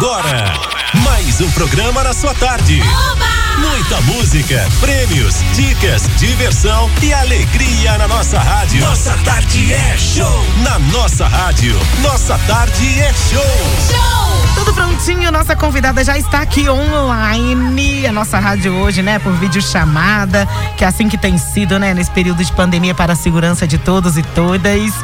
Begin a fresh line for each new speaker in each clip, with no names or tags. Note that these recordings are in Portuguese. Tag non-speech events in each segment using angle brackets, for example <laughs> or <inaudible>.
agora, mais um programa na sua tarde. Muita música, prêmios, dicas, diversão e alegria na nossa rádio. Nossa tarde é show. Na nossa rádio, nossa tarde é show.
Show! Tudo prontinho, nossa convidada já está aqui online. A nossa rádio hoje, né, por vídeo chamada, que é assim que tem sido, né, nesse período de pandemia para a segurança de todos e todas.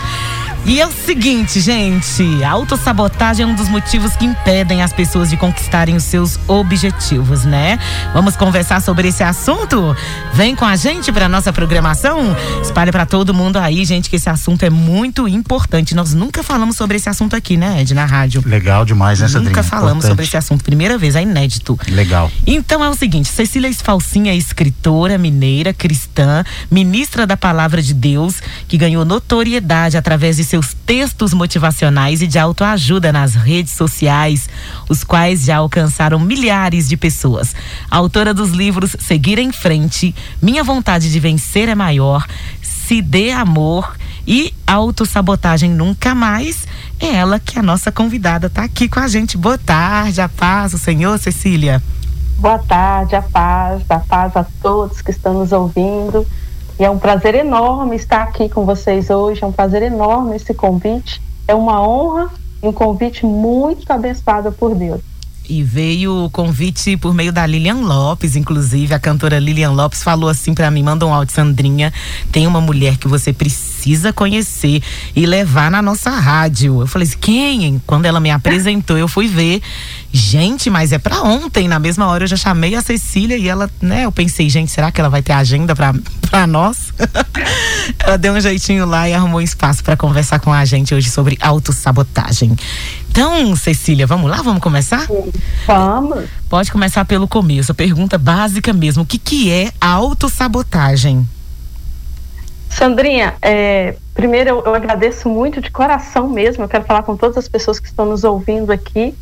E é o seguinte, gente, a autossabotagem é um dos motivos que impedem as pessoas de conquistarem os seus objetivos, né? Vamos conversar sobre esse assunto? Vem com a gente para nossa programação? Espalhe para todo mundo aí, gente, que esse assunto é muito importante. Nós nunca falamos sobre esse assunto aqui, né, Ed, na rádio.
Legal demais, né,
Nunca falamos
Importante.
sobre esse assunto, primeira vez, é inédito.
Legal.
Então é o seguinte, Cecília Esfalcinha é escritora, mineira, cristã, ministra da Palavra de Deus, que ganhou notoriedade através de seus textos motivacionais e de autoajuda nas redes sociais, os quais já alcançaram milhares de pessoas. Autora dos livros Seguir em Frente, Minha Vontade de Vencer é Maior, Se Dê Amor e Autossabotagem Nunca Mais, é ela que é a nossa convidada, tá aqui com a gente. Boa tarde, a paz, o Senhor, Cecília.
Boa tarde, a paz, a paz a todos que estão nos ouvindo. E é um prazer enorme estar aqui com vocês hoje, é um prazer enorme esse convite. É uma honra e um convite muito abençoado por Deus.
E veio o convite por meio da Lilian Lopes, inclusive a cantora Lilian Lopes falou assim para mim, manda um áudio, Sandrinha, tem uma mulher que você precisa conhecer e levar na nossa rádio. Eu falei assim, quem? Quando ela me apresentou, eu fui ver. Gente, mas é para ontem, na mesma hora eu já chamei a Cecília e ela, né, eu pensei, gente, será que ela vai ter agenda para <laughs> para nós? <laughs> ela deu um jeitinho lá e arrumou espaço para conversar com a gente hoje sobre autossabotagem. Então, Cecília, vamos lá? Vamos começar?
Vamos.
Pode começar pelo começo. A pergunta básica mesmo: o que, que é autossabotagem?
Sandrinha, é, primeiro eu, eu agradeço muito de coração mesmo. Eu quero falar com todas as pessoas que estão nos ouvindo aqui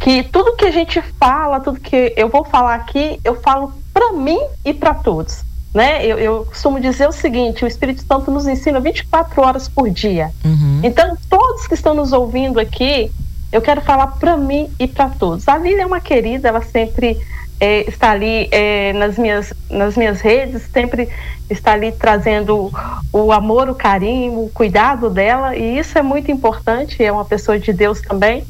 que tudo que a gente fala, tudo que eu vou falar aqui, eu falo para mim e para todos. Né? Eu, eu, costumo dizer o seguinte: o Espírito Santo nos ensina 24 horas por dia.
Uhum.
Então, todos que estão nos ouvindo aqui, eu quero falar para mim e para todos. A Lília é uma querida, ela sempre é, está ali é, nas, minhas, nas minhas redes, sempre está ali trazendo o amor, o carinho, o cuidado dela, e isso é muito importante. É uma pessoa de Deus também.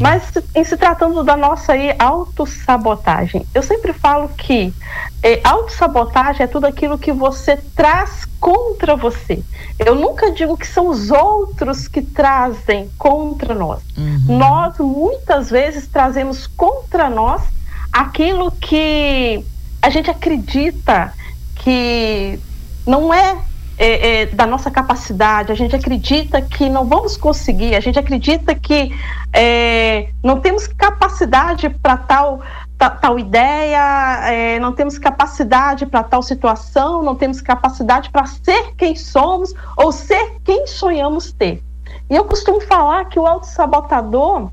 Mas em se tratando da nossa aí autossabotagem, eu sempre falo que é, autossabotagem é tudo aquilo que você traz contra você. Eu nunca digo que são os outros que trazem contra nós.
Uhum.
Nós muitas vezes trazemos contra nós aquilo que a gente acredita que não é é, é, da nossa capacidade, a gente acredita que não vamos conseguir, a gente acredita que é, não temos capacidade para tal, ta, tal ideia, é, não temos capacidade para tal situação, não temos capacidade para ser quem somos ou ser quem sonhamos ter. E eu costumo falar que o autossabotador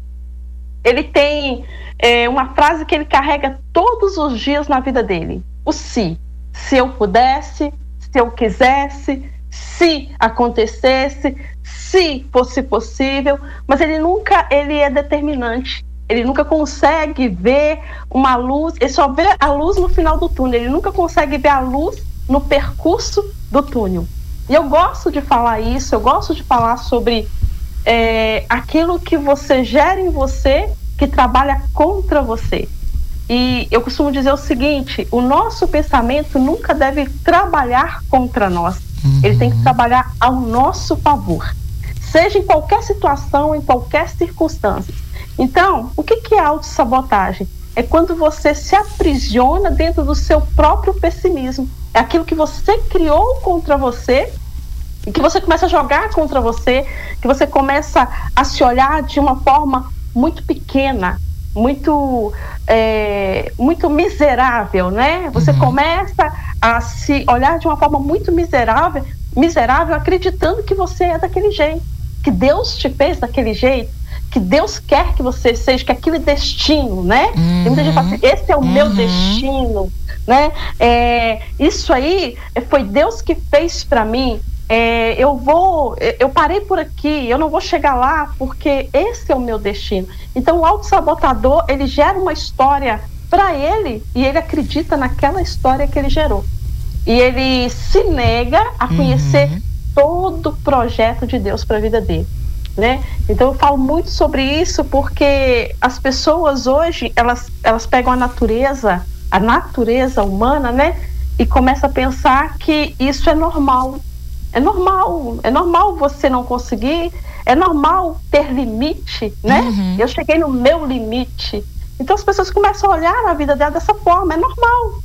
ele tem é, uma frase que ele carrega todos os dias na vida dele: o se. Se eu pudesse, se eu quisesse, se acontecesse, se fosse possível, mas ele nunca ele é determinante. Ele nunca consegue ver uma luz, ele só vê a luz no final do túnel, ele nunca consegue ver a luz no percurso do túnel. E eu gosto de falar isso, eu gosto de falar sobre é, aquilo que você gera em você que trabalha contra você. E eu costumo dizer o seguinte: o nosso pensamento nunca deve trabalhar contra nós.
Uhum.
Ele tem que trabalhar ao nosso favor, seja em qualquer situação, em qualquer circunstância. Então, o que, que é autossabotagem? É quando você se aprisiona dentro do seu próprio pessimismo. É aquilo que você criou contra você que você começa a jogar contra você, que você começa a se olhar de uma forma muito pequena, muito é, muito miserável, né? Você
Uhum.
começa a se olhar de uma forma muito miserável, miserável, acreditando que você é daquele jeito, que Deus te fez daquele jeito, que Deus quer que você seja, que aquilo é destino, né? Tem muita gente fala assim, esse é o meu
Uhum.
destino, né? É, isso aí foi Deus que fez para mim. É, eu vou, eu parei por aqui, eu não vou chegar lá porque esse é o meu destino. Então o autossabotador, ele gera uma história para ele e ele acredita naquela história que ele gerou. E ele se nega a conhecer uhum. todo o projeto de Deus para a vida dele. Né? Então eu falo muito sobre isso porque as pessoas hoje elas, elas pegam a natureza, a natureza humana, né? E começam a pensar que isso é normal, é normal, é normal você não conseguir, é normal ter limite, né? Uhum. Eu cheguei no meu limite. Então as pessoas começam a olhar a vida dela dessa forma, é normal.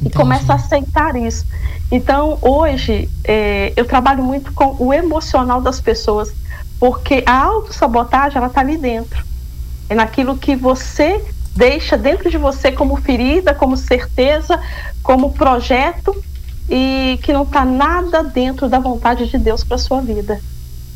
Entendi. E começam a aceitar isso. Então, hoje, é, eu trabalho muito com o emocional das pessoas, porque a autossabotagem, ela está ali dentro. É naquilo que você deixa dentro de você como ferida, como certeza, como projeto, e que não está nada dentro da vontade de Deus para sua vida.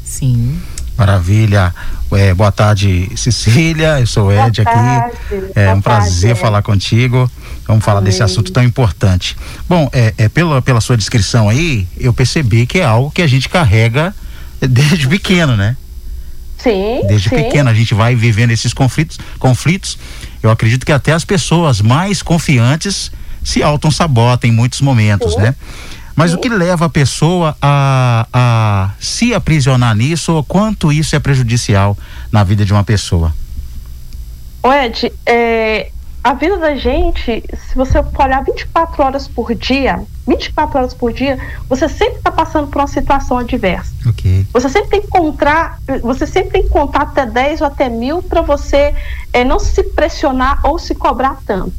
Sim.
Maravilha. É, boa tarde, Cecília. Eu sou o Ed aqui. É boa um prazer tarde, falar contigo. Vamos falar Amém. desse assunto tão importante. Bom, é, é, pela, pela sua descrição aí, eu percebi que é algo que a gente carrega desde pequeno, né?
Sim.
Desde
sim.
pequeno a gente vai vivendo esses conflitos, conflitos. Eu acredito que até as pessoas mais confiantes se auto-sabotam em muitos momentos, Sim. né? Mas Sim. o que leva a pessoa a, a se aprisionar nisso ou quanto isso é prejudicial na vida de uma pessoa?
O Ed, é, a vida da gente, se você olhar 24 horas por dia, 24 horas por dia, você sempre está passando por uma situação adversa.
Okay.
Você sempre tem que encontrar, você sempre tem que contar até 10 ou até mil para você é, não se pressionar ou se cobrar tanto.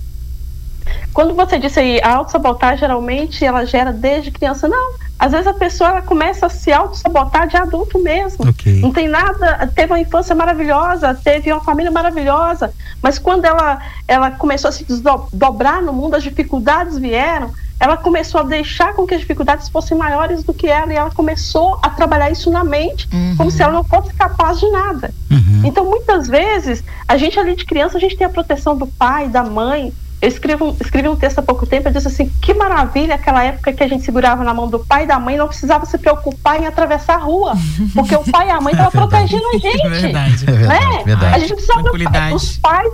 Quando você disse aí, a autossabotagem geralmente ela gera desde criança. Não, às vezes a pessoa ela começa a se autossabotar de adulto mesmo.
Okay.
Não tem nada, teve uma infância maravilhosa, teve uma família maravilhosa, mas quando ela, ela começou a se desdobrar no mundo, as dificuldades vieram, ela começou a deixar com que as dificuldades fossem maiores do que ela e ela começou a trabalhar isso na mente, uhum. como se ela não fosse capaz de nada. Uhum. Então, muitas vezes, a gente ali de criança, a gente tem a proteção do pai, da mãe, eu escrevi um, escrevi um texto há pouco tempo, eu disse assim, que maravilha aquela época que a gente segurava na mão do pai e da mãe, não precisava se preocupar em atravessar a rua, porque o pai e a mãe estavam <laughs> é protegendo a gente. É verdade, é verdade, né? verdade. A gente precisava preocupar, os pais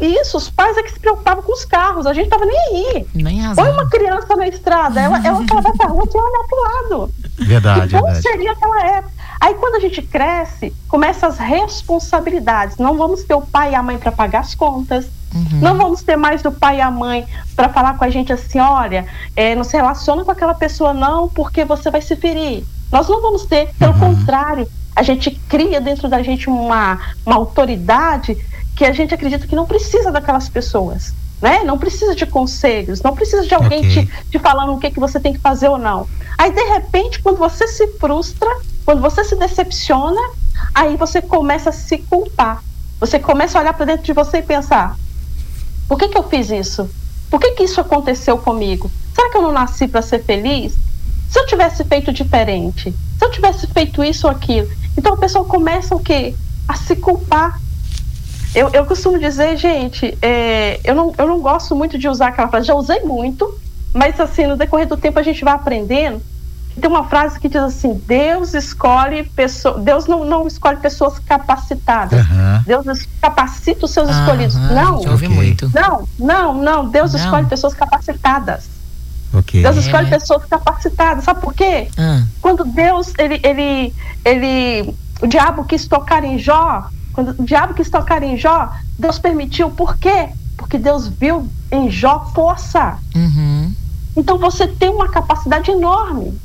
isso, os pais é que se preocupavam com os carros, a gente tava nem aí.
Nem razão.
Põe uma criança na estrada, ela, ela atravessa a rua e olha pro lado.
Verdade,
então
verdade.
seria aquela época. Aí quando a gente cresce, começam as responsabilidades. Não vamos ter o pai e a mãe para pagar as contas, Uhum. Não vamos ter mais o pai e a mãe para falar com a gente assim: olha, é, não se relaciona com aquela pessoa, não, porque você vai se ferir. Nós não vamos ter, pelo uhum. contrário, a gente cria dentro da gente uma, uma autoridade que a gente acredita que não precisa daquelas pessoas. Né? Não precisa de conselhos, não precisa de alguém okay. te, te falando o que, que você tem que fazer ou não. Aí, de repente, quando você se frustra, quando você se decepciona, aí você começa a se culpar. Você começa a olhar para dentro de você e pensar: por que, que eu fiz isso? Por que, que isso aconteceu comigo? Será que eu não nasci para ser feliz? Se eu tivesse feito diferente, se eu tivesse feito isso ou aquilo. Então a pessoa começa o quê? A se culpar. Eu, eu costumo dizer, gente, é, eu, não, eu não gosto muito de usar aquela frase, já usei muito, mas assim, no decorrer do tempo a gente vai aprendendo tem uma frase que diz assim: Deus escolhe pessoas, Deus não, não escolhe pessoas capacitadas. Uhum. Deus capacita os seus uhum. escolhidos. Não.
okay. muito.
Não, não, não. Deus não. escolhe pessoas capacitadas.
Okay.
Deus escolhe é. pessoas capacitadas. Sabe por quê? Uhum. Quando Deus, ele, ele, ele, o diabo quis tocar em Jó, quando o diabo quis tocar em Jó, Deus permitiu. Por quê? Porque Deus viu em Jó força.
Uhum.
Então você tem uma capacidade enorme.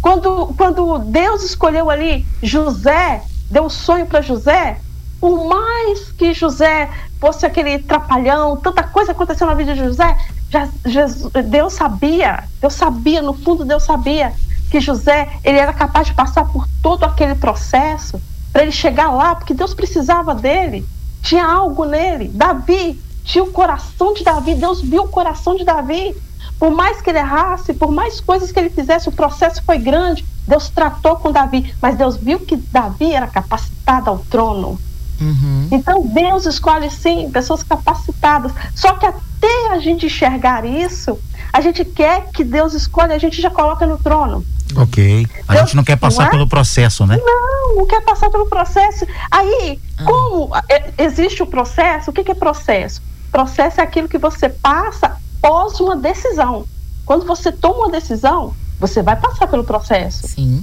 Quando, quando Deus escolheu ali José, deu um sonho para José, por mais que José fosse aquele trapalhão, tanta coisa aconteceu na vida de José, já, Jesus, Deus sabia, Deus sabia, no fundo Deus sabia que José ele era capaz de passar por todo aquele processo para ele chegar lá, porque Deus precisava dele, tinha algo nele. Davi tinha o coração de Davi, Deus viu o coração de Davi. Por mais que ele errasse, por mais coisas que ele fizesse, o processo foi grande. Deus tratou com Davi, mas Deus viu que Davi era capacitado ao trono.
Uhum.
Então Deus escolhe sim pessoas capacitadas. Só que até a gente enxergar isso, a gente quer que Deus escolha, a gente já coloca no trono.
Ok. A Deus, gente não quer passar não é? pelo processo, né?
Não, não quer passar pelo processo. Aí, ah. como é, existe o processo, o que, que é processo? Processo é aquilo que você passa pós uma decisão. Quando você toma uma decisão, você vai passar pelo processo.
Sim.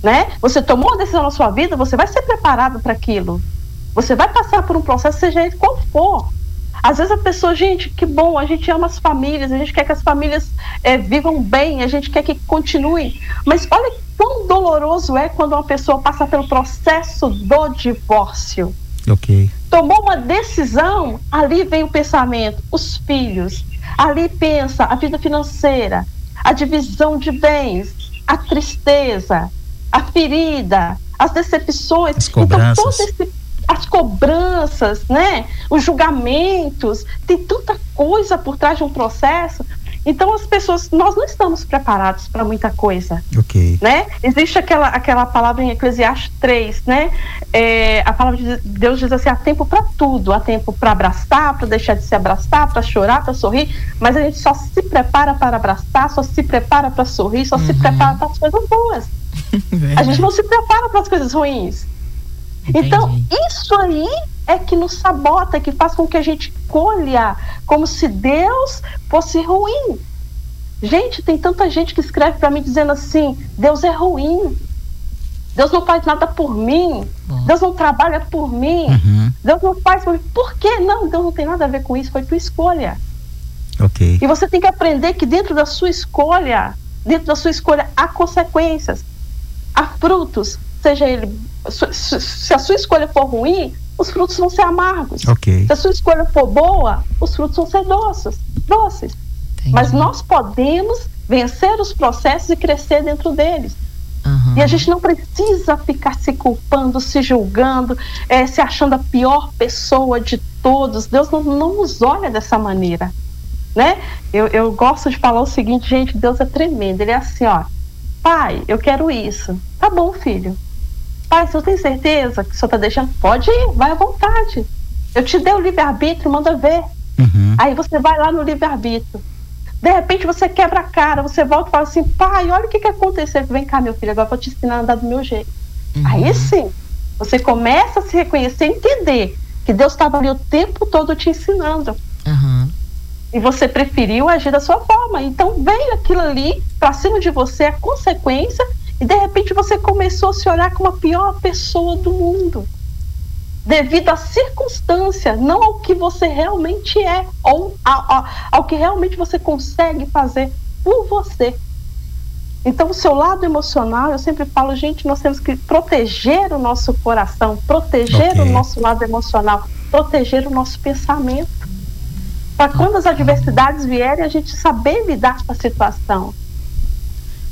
Né? Você tomou uma decisão na sua vida, você vai ser preparado para aquilo. Você vai passar por um processo, seja ele qual for. Às vezes a pessoa, gente, que bom, a gente ama as famílias, a gente quer que as famílias é, vivam bem, a gente quer que continuem. Mas olha quão doloroso é quando uma pessoa passa pelo processo do divórcio.
Ok.
Tomou uma decisão, ali vem o pensamento, os filhos. Ali pensa a vida financeira, a divisão de bens, a tristeza, a ferida, as decepções.
As cobranças. Então, esse
as cobranças, né? Os julgamentos, tem tanta coisa por trás de um processo. Então as pessoas, nós não estamos preparados para muita coisa.
Ok.
Né? Existe aquela, aquela palavra em Eclesiastes 3, né? É, a palavra de Deus diz assim: há tempo para tudo, há tempo para abraçar, para deixar de se abraçar, para chorar, para sorrir, mas a gente só se prepara para abraçar, só se prepara para sorrir, só uhum. se prepara para as coisas boas. <laughs> a gente não se prepara para as coisas ruins. Então, isso aí é que nos sabota, que faz com que a gente colha como se Deus fosse ruim. Gente, tem tanta gente que escreve para mim dizendo assim: Deus é ruim. Deus não faz nada por mim. Deus não trabalha por mim. Uhum. Deus não faz por mim. Por quê? Não, Deus não tem nada a ver com isso. Foi tua escolha. E você tem que aprender que dentro da sua escolha, dentro da sua escolha, há consequências, há frutos, seja ele se a sua escolha for ruim, os frutos vão ser amargos.
Okay.
Se a sua escolha for boa, os frutos vão ser doces. doces. Mas nós podemos vencer os processos e crescer dentro deles. Uhum. E a gente não precisa ficar se culpando, se julgando, é, se achando a pior pessoa de todos. Deus não, não nos olha dessa maneira. Né? Eu, eu gosto de falar o seguinte, gente, Deus é tremendo. Ele é assim, ó. Pai, eu quero isso. Tá bom, filho. Pai, você tem certeza que o senhor está deixando? Pode ir, vai à vontade. Eu te dei o livre-arbítrio, manda ver. Uhum. Aí você vai lá no livre-arbítrio. De repente você quebra a cara, você volta e fala assim, pai, olha o que, que aconteceu. Vem cá, meu filho, agora eu vou te ensinar a andar do meu jeito. Uhum. Aí sim, você começa a se reconhecer e entender que Deus estava ali o tempo todo te ensinando.
Uhum.
E você preferiu agir da sua forma. Então veio aquilo ali para cima de você, a consequência, e de repente você começou a se olhar como a pior pessoa do mundo. Devido à circunstância, não ao que você realmente é, ou ao, ao, ao que realmente você consegue fazer por você. Então, o seu lado emocional, eu sempre falo, gente, nós temos que proteger o nosso coração, proteger okay. o nosso lado emocional, proteger o nosso pensamento. Para quando as adversidades vierem, a gente saber lidar com a situação.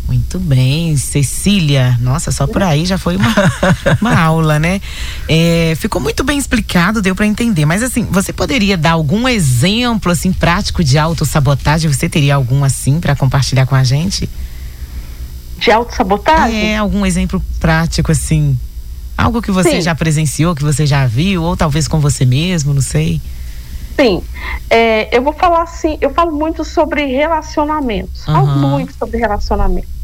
Muito bem, Cecília. Nossa, só por aí já foi uma, <laughs> uma aula, né? É, ficou muito bem explicado, deu para entender. Mas assim, você poderia dar algum exemplo assim prático de autossabotagem? Você teria algum assim para compartilhar com a gente?
De autossabotagem?
É, algum exemplo prático assim. Algo que você Sim. já presenciou, que você já viu, ou talvez com você mesmo, não sei.
Sim, é, eu vou falar assim, eu falo muito sobre relacionamentos, uhum. falo muito sobre relacionamentos.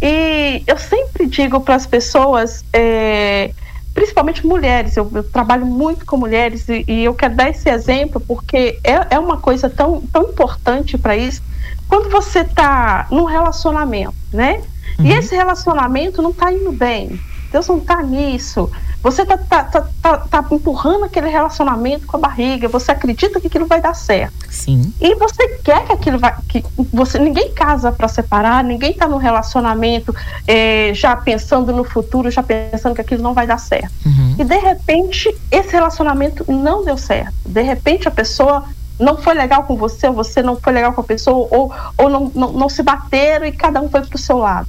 E eu sempre digo para as pessoas, é, principalmente mulheres, eu, eu, trabalho muito com mulheres e, e, eu quero dar esse exemplo porque é, é uma coisa tão, tão importante para isso. Quando você está num relacionamento, né? Uhum. E esse relacionamento não está indo bem, Deus não está nisso. Você está tá, tá, tá, tá, empurrando aquele relacionamento com a barriga, você acredita que aquilo vai dar certo.
Sim.
E você quer que aquilo vai. Que você, ninguém casa para separar, ninguém está num relacionamento é, já pensando no futuro, já pensando que aquilo não vai dar certo. Uhum. E de repente, esse relacionamento não deu certo. De repente, a pessoa não foi legal com você, ou você não foi legal com a pessoa, ou, ou não, não, não se bateram e cada um foi para o seu lado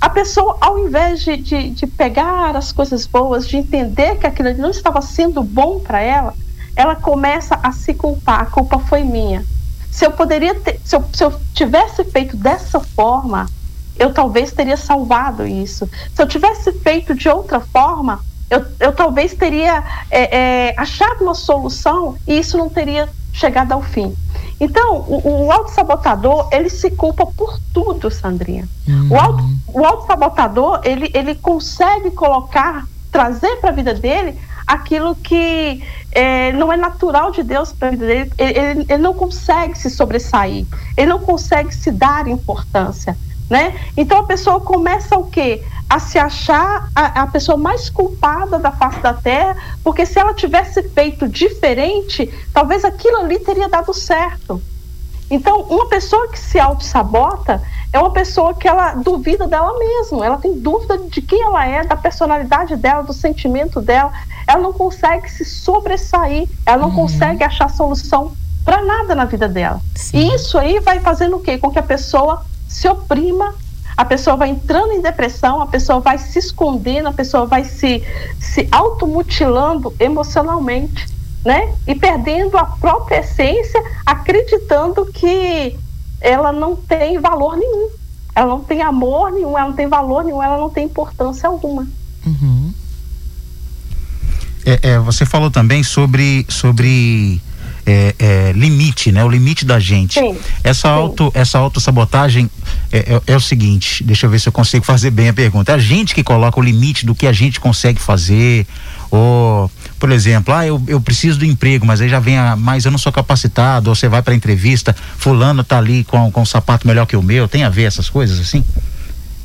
a pessoa, ao invés de, de, de, pegar as coisas boas, de entender que aquilo não estava sendo bom para ela, ela começa a se culpar. A culpa foi minha. Se eu poderia ter, se eu, se eu tivesse feito dessa forma, eu talvez teria salvado isso. Se eu tivesse feito de outra forma, eu, eu talvez teria é, é, achado uma solução e isso não teria chegada ao fim. Então, o, o auto-sabotador, ele se culpa por tudo, Sandrinha. Uhum. O, auto, o ele, ele consegue colocar, trazer para a vida dele aquilo que é, não é natural de Deus para a vida dele. Ele, ele, ele não consegue se sobressair, ele não consegue se dar importância. Né? Então a pessoa começa o quê? A se achar a, a, pessoa mais culpada da face da terra, porque se ela tivesse feito diferente, talvez aquilo ali teria dado certo. Então, uma pessoa que se auto-sabota é uma pessoa que ela duvida dela mesma, ela tem dúvida de quem ela é, da personalidade dela, do sentimento dela, ela não consegue se sobressair, ela não uhum. consegue achar solução para nada na vida dela. Sim. E isso aí vai fazendo o quê? Com que a pessoa se oprima, a pessoa vai entrando em depressão, a pessoa vai se escondendo, a pessoa vai se, se automutilando emocionalmente, né? E perdendo a própria essência, acreditando que ela não tem valor nenhum. Ela não tem amor nenhum, ela não tem valor nenhum, ela não tem importância alguma.
Uhum. É, é, você falou também sobre, sobre é, é, limite, né? O limite da gente. Sim, essa sim. auto essa autossabotagem é, é, é, o seguinte, deixa eu ver se eu consigo fazer bem a pergunta. É a gente que coloca o limite do que a gente consegue fazer, ou, por exemplo, ah, eu, eu preciso do emprego, mas aí já vem a, mas eu não sou capacitado, ou você vai para entrevista, fulano tá ali com, com um sapato melhor que o meu, tem a ver essas coisas assim?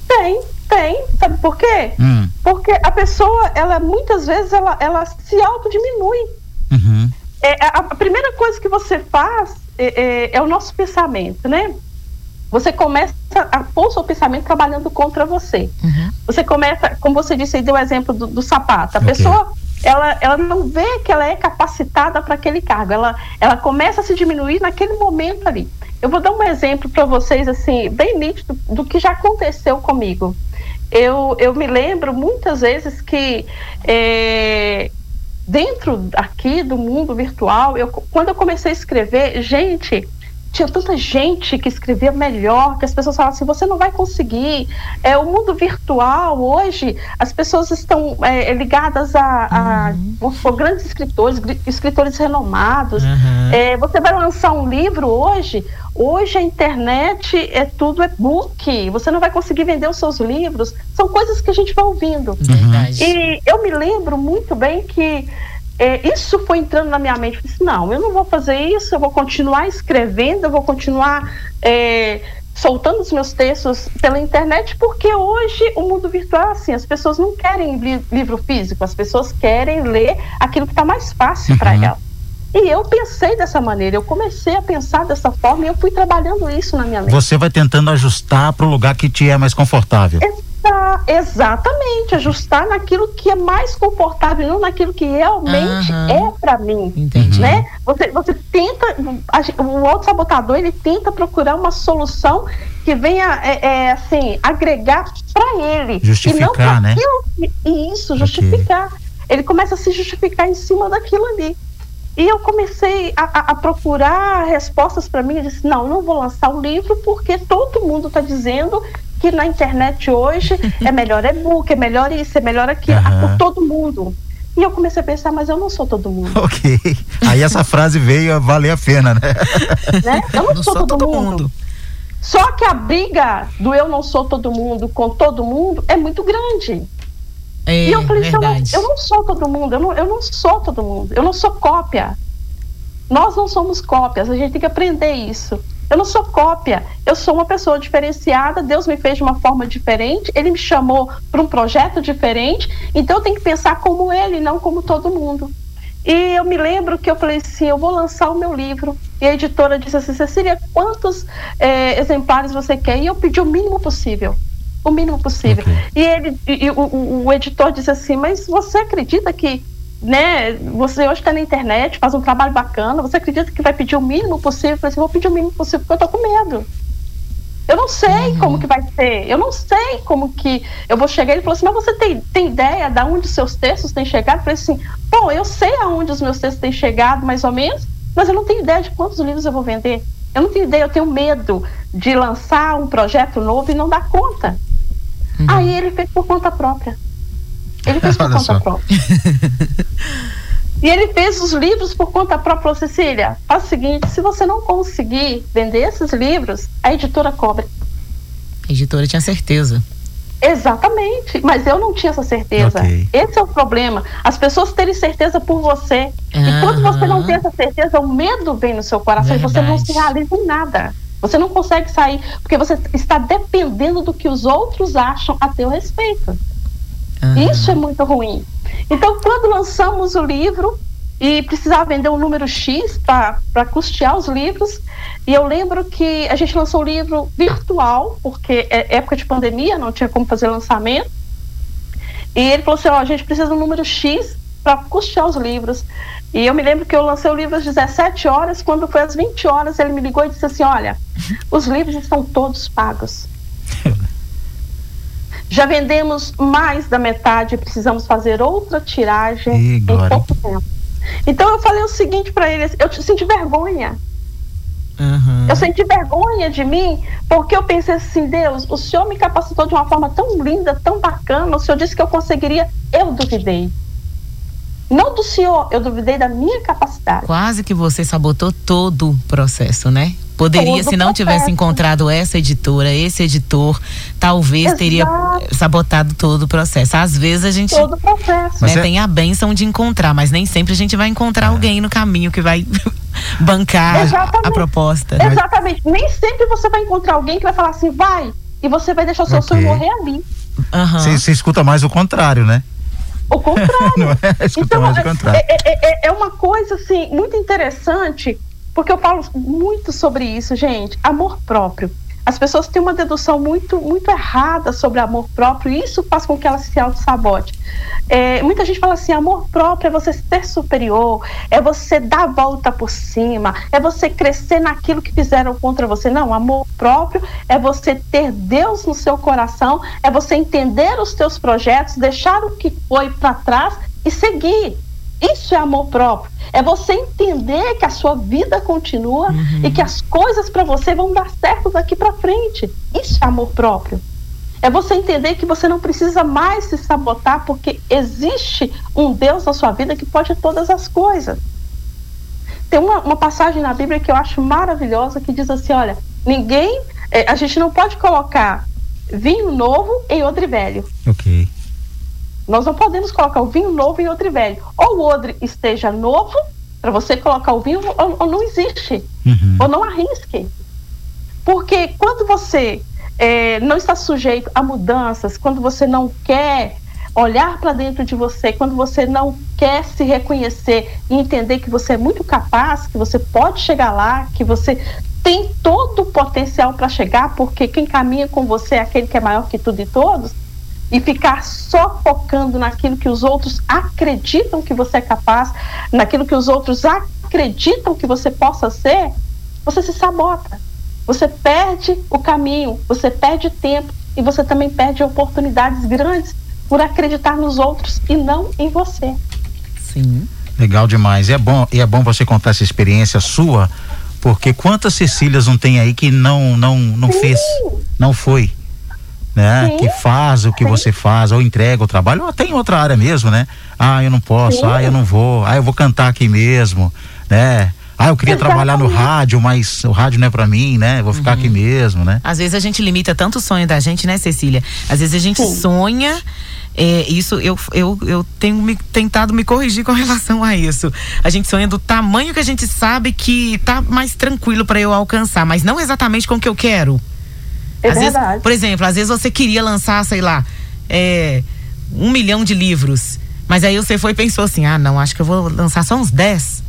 Tem, tem, sabe por quê? Hum. Porque a pessoa, ela muitas vezes, ela, ela se autodiminui. Uhum. É, a, primeira coisa que você faz é, é, é, o nosso pensamento, né? Você começa a pôr o seu pensamento trabalhando contra você. Uhum. Você começa, como você disse aí, deu o exemplo do, do sapato. A okay. pessoa, ela, ela não vê que ela é capacitada para aquele cargo. Ela, ela começa a se diminuir naquele momento ali. Eu vou dar um exemplo para vocês, assim, bem nítido do que já aconteceu comigo. Eu, eu me lembro muitas vezes que é, dentro aqui do mundo virtual, eu, quando eu comecei a escrever, gente, tinha tanta gente que escrevia melhor, que as pessoas falavam assim, você não vai conseguir. É, o mundo virtual, hoje, as pessoas estão é, ligadas a, uhum. a grandes escritores, escritores renomados. Uhum. É, você vai lançar um livro hoje, hoje a internet é tudo e-book, você não vai conseguir vender os seus livros. São coisas que a gente vai ouvindo. Uhum. E eu me lembro muito bem que é, isso foi entrando na minha mente. Eu disse, não, eu não vou fazer isso, eu vou continuar escrevendo, eu vou continuar é, soltando os meus textos pela internet, porque hoje o mundo virtual é assim, as pessoas não querem li livro físico, as pessoas querem ler aquilo que está mais fácil uhum. para elas. E eu pensei dessa maneira, eu comecei a pensar dessa forma e eu fui trabalhando isso na minha mente.
Você vai tentando ajustar para o lugar que te é mais confortável.
Exatamente ajustar, exatamente, ajustar naquilo que é mais confortável, não naquilo que realmente uhum. é para mim. Entendi. Né? Você, você tenta, o auto-sabotador, ele tenta procurar uma solução que venha, é, é assim, agregar para ele.
Justificar, e
não né? Aquilo, isso, justificar. Okay. Ele começa a se justificar em cima daquilo ali. E eu comecei a, a, a procurar respostas para mim. Eu disse: não, eu não vou lançar o livro porque todo mundo está dizendo que na internet hoje <laughs> é melhor e-book, é melhor isso, é melhor aquilo, uhum. todo mundo. E eu comecei a pensar, mas eu não sou todo mundo.
Ok. Aí essa frase veio a valer a pena, né? <laughs>
né? Eu não, não sou, sou, todo, todo mundo. mundo. Só que a briga do eu não sou todo mundo com todo mundo é muito grande. É, e eu falei eu não, eu não, sou todo mundo, eu não, eu não sou todo mundo, eu não sou cópia. Nós não somos cópias, a gente tem que aprender isso. Eu não sou cópia, eu sou uma pessoa diferenciada, Deus me fez de uma forma diferente, ele me chamou para um projeto diferente, então eu tenho que pensar como ele, não como todo mundo. E eu me lembro que eu falei assim: eu vou lançar o meu livro. E a editora disse assim: Cecília, quantos é, exemplares você quer? E eu pedi o mínimo possível. O mínimo possível. Okay. E, ele, e, o, o, o editor disse assim: Mas você acredita que né, você hoje está na internet, faz um trabalho bacana, você acredita que vai pedir o mínimo possível? Eu assim, vou pedir o mínimo possível porque eu tô com medo. Eu não sei uhum. como que vai ser, eu não sei como que eu vou chegar. Ele falou assim, mas você tem, tem ideia de onde os seus textos têm chegado? Eu falei assim, bom, eu sei aonde os meus textos têm chegado, mais ou menos, mas eu não tenho ideia de quantos livros eu vou vender. Eu não tenho ideia, eu tenho medo de lançar um projeto novo e não dar conta. Uhum. Aí ele fez por conta própria. Ele fez por <laughs> conta própria. E ele fez os livros por conta própria, Cecília. Faz o seguinte: se você não conseguir vender esses livros, a editora cobra.
A editora tinha certeza.
Exatamente, mas eu não tinha essa certeza. Okay. Esse é o problema. As pessoas terem certeza por você. Uhum. E quando você não tem essa certeza, o medo vem no seu coração Verdade. e você não se realiza em nada. Você não consegue sair, porque você está dependendo do que os outros acham a teu respeito. Uhum. Isso é muito ruim. Então, quando lançamos o livro e precisava vender um número X para custear os livros, e eu lembro que a gente lançou o livro virtual, porque é época de pandemia, não tinha como fazer lançamento. E ele falou assim: ó, a gente precisa de um número X para custear os livros. E eu me lembro que eu lancei o livro às 17 horas, quando foi às 20 horas, ele me ligou e disse assim: Olha, os livros estão todos pagos. <laughs> Já vendemos mais da metade, precisamos fazer outra tiragem e em pouco tempo. Então eu falei o seguinte para ele: eu senti vergonha. Uhum. Eu senti vergonha de mim, porque eu pensei assim: Deus, o Senhor me capacitou de uma forma tão linda, tão bacana. O Senhor disse que eu conseguiria. Eu duvidei. Não do senhor, eu duvidei da minha capacidade.
Quase que você sabotou todo o processo, né? Poderia, se não tivesse encontrado essa editora, esse editor, talvez Exato. teria sabotado todo o processo. Às vezes a gente todo o processo. Né, é... tem a benção de encontrar, mas nem sempre a gente vai encontrar é. alguém no caminho que vai <laughs> bancar Exatamente. a proposta.
Exatamente. Nem sempre você vai encontrar alguém que vai falar assim, vai, e você vai deixar o seu okay. sonho morrer ali.
Você uhum. escuta mais o contrário, né?
O contrário. <laughs> Não é? Então, mais o contrário. É, é, é, é uma coisa assim muito interessante, porque eu falo muito sobre isso, gente. Amor próprio. As pessoas têm uma dedução muito, muito errada sobre amor próprio e isso faz com que elas se auto-sabote. É, muita gente fala assim: amor próprio é você ser superior, é você dar a volta por cima, é você crescer naquilo que fizeram contra você. Não, amor próprio é você ter Deus no seu coração, é você entender os teus projetos, deixar o que foi para trás e seguir. Isso é amor próprio. É você entender que a sua vida continua uhum. e que as coisas para você vão dar certo daqui para frente. Isso é amor próprio. É você entender que você não precisa mais se sabotar porque existe um Deus na sua vida que pode todas as coisas. Tem uma, uma passagem na Bíblia que eu acho maravilhosa que diz assim: olha, ninguém, é, a gente não pode colocar vinho novo em odre velho.
Ok.
Nós não podemos colocar o vinho novo em outro velho. Ou o odre esteja novo, para você colocar o vinho, ou, ou não existe. Uhum. Ou não arrisque. Porque quando você é, não está sujeito a mudanças, quando você não quer olhar para dentro de você, quando você não quer se reconhecer e entender que você é muito capaz, que você pode chegar lá, que você tem todo o potencial para chegar, porque quem caminha com você é aquele que é maior que tudo e todos, e ficar só focando naquilo que os outros acreditam que você é capaz, naquilo que os outros acreditam que você possa ser, você se sabota. Você perde o caminho, você perde tempo e você também perde oportunidades grandes por acreditar nos outros e não em você.
Sim. Legal demais. E é bom, e é bom você contar essa experiência sua, porque quantas Cecílias não tem aí que não não não Sim. fez, não foi né? Sim. Que faz o que Sim. você faz, ou entrega o trabalho, ou até em outra área mesmo, né? Ah, eu não posso, Sim. ah, eu não vou, ah, eu vou cantar aqui mesmo, né? Ah, eu queria Exatamente. trabalhar no rádio, mas o rádio não é para mim, né? Vou ficar uhum. aqui mesmo, né?
Às vezes a gente limita tanto o sonho da gente, né, Cecília? Às vezes a gente sonha é, isso eu, eu, eu tenho me, tentado me corrigir com <laughs> relação a isso. A gente sonha do tamanho que a gente sabe que tá mais tranquilo para eu alcançar, mas não exatamente com o que eu quero.
É às verdade.
Vezes, por exemplo, às vezes você queria lançar, sei lá, é, um milhão de livros. Mas aí você foi e pensou assim: ah, não, acho que eu vou lançar só uns 10. Sim.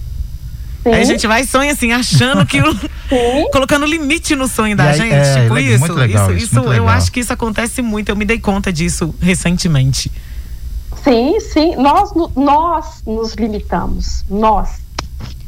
Aí a gente vai e sonha assim, achando que. O, <laughs> <laughs> colocando limite no sonho da aí, gente. É, tipo isso. Muito legal, isso, isso, isso eu acho que isso acontece muito. Eu me dei conta disso recentemente.
Sim, sim. Nós, nós nos limitamos. Nós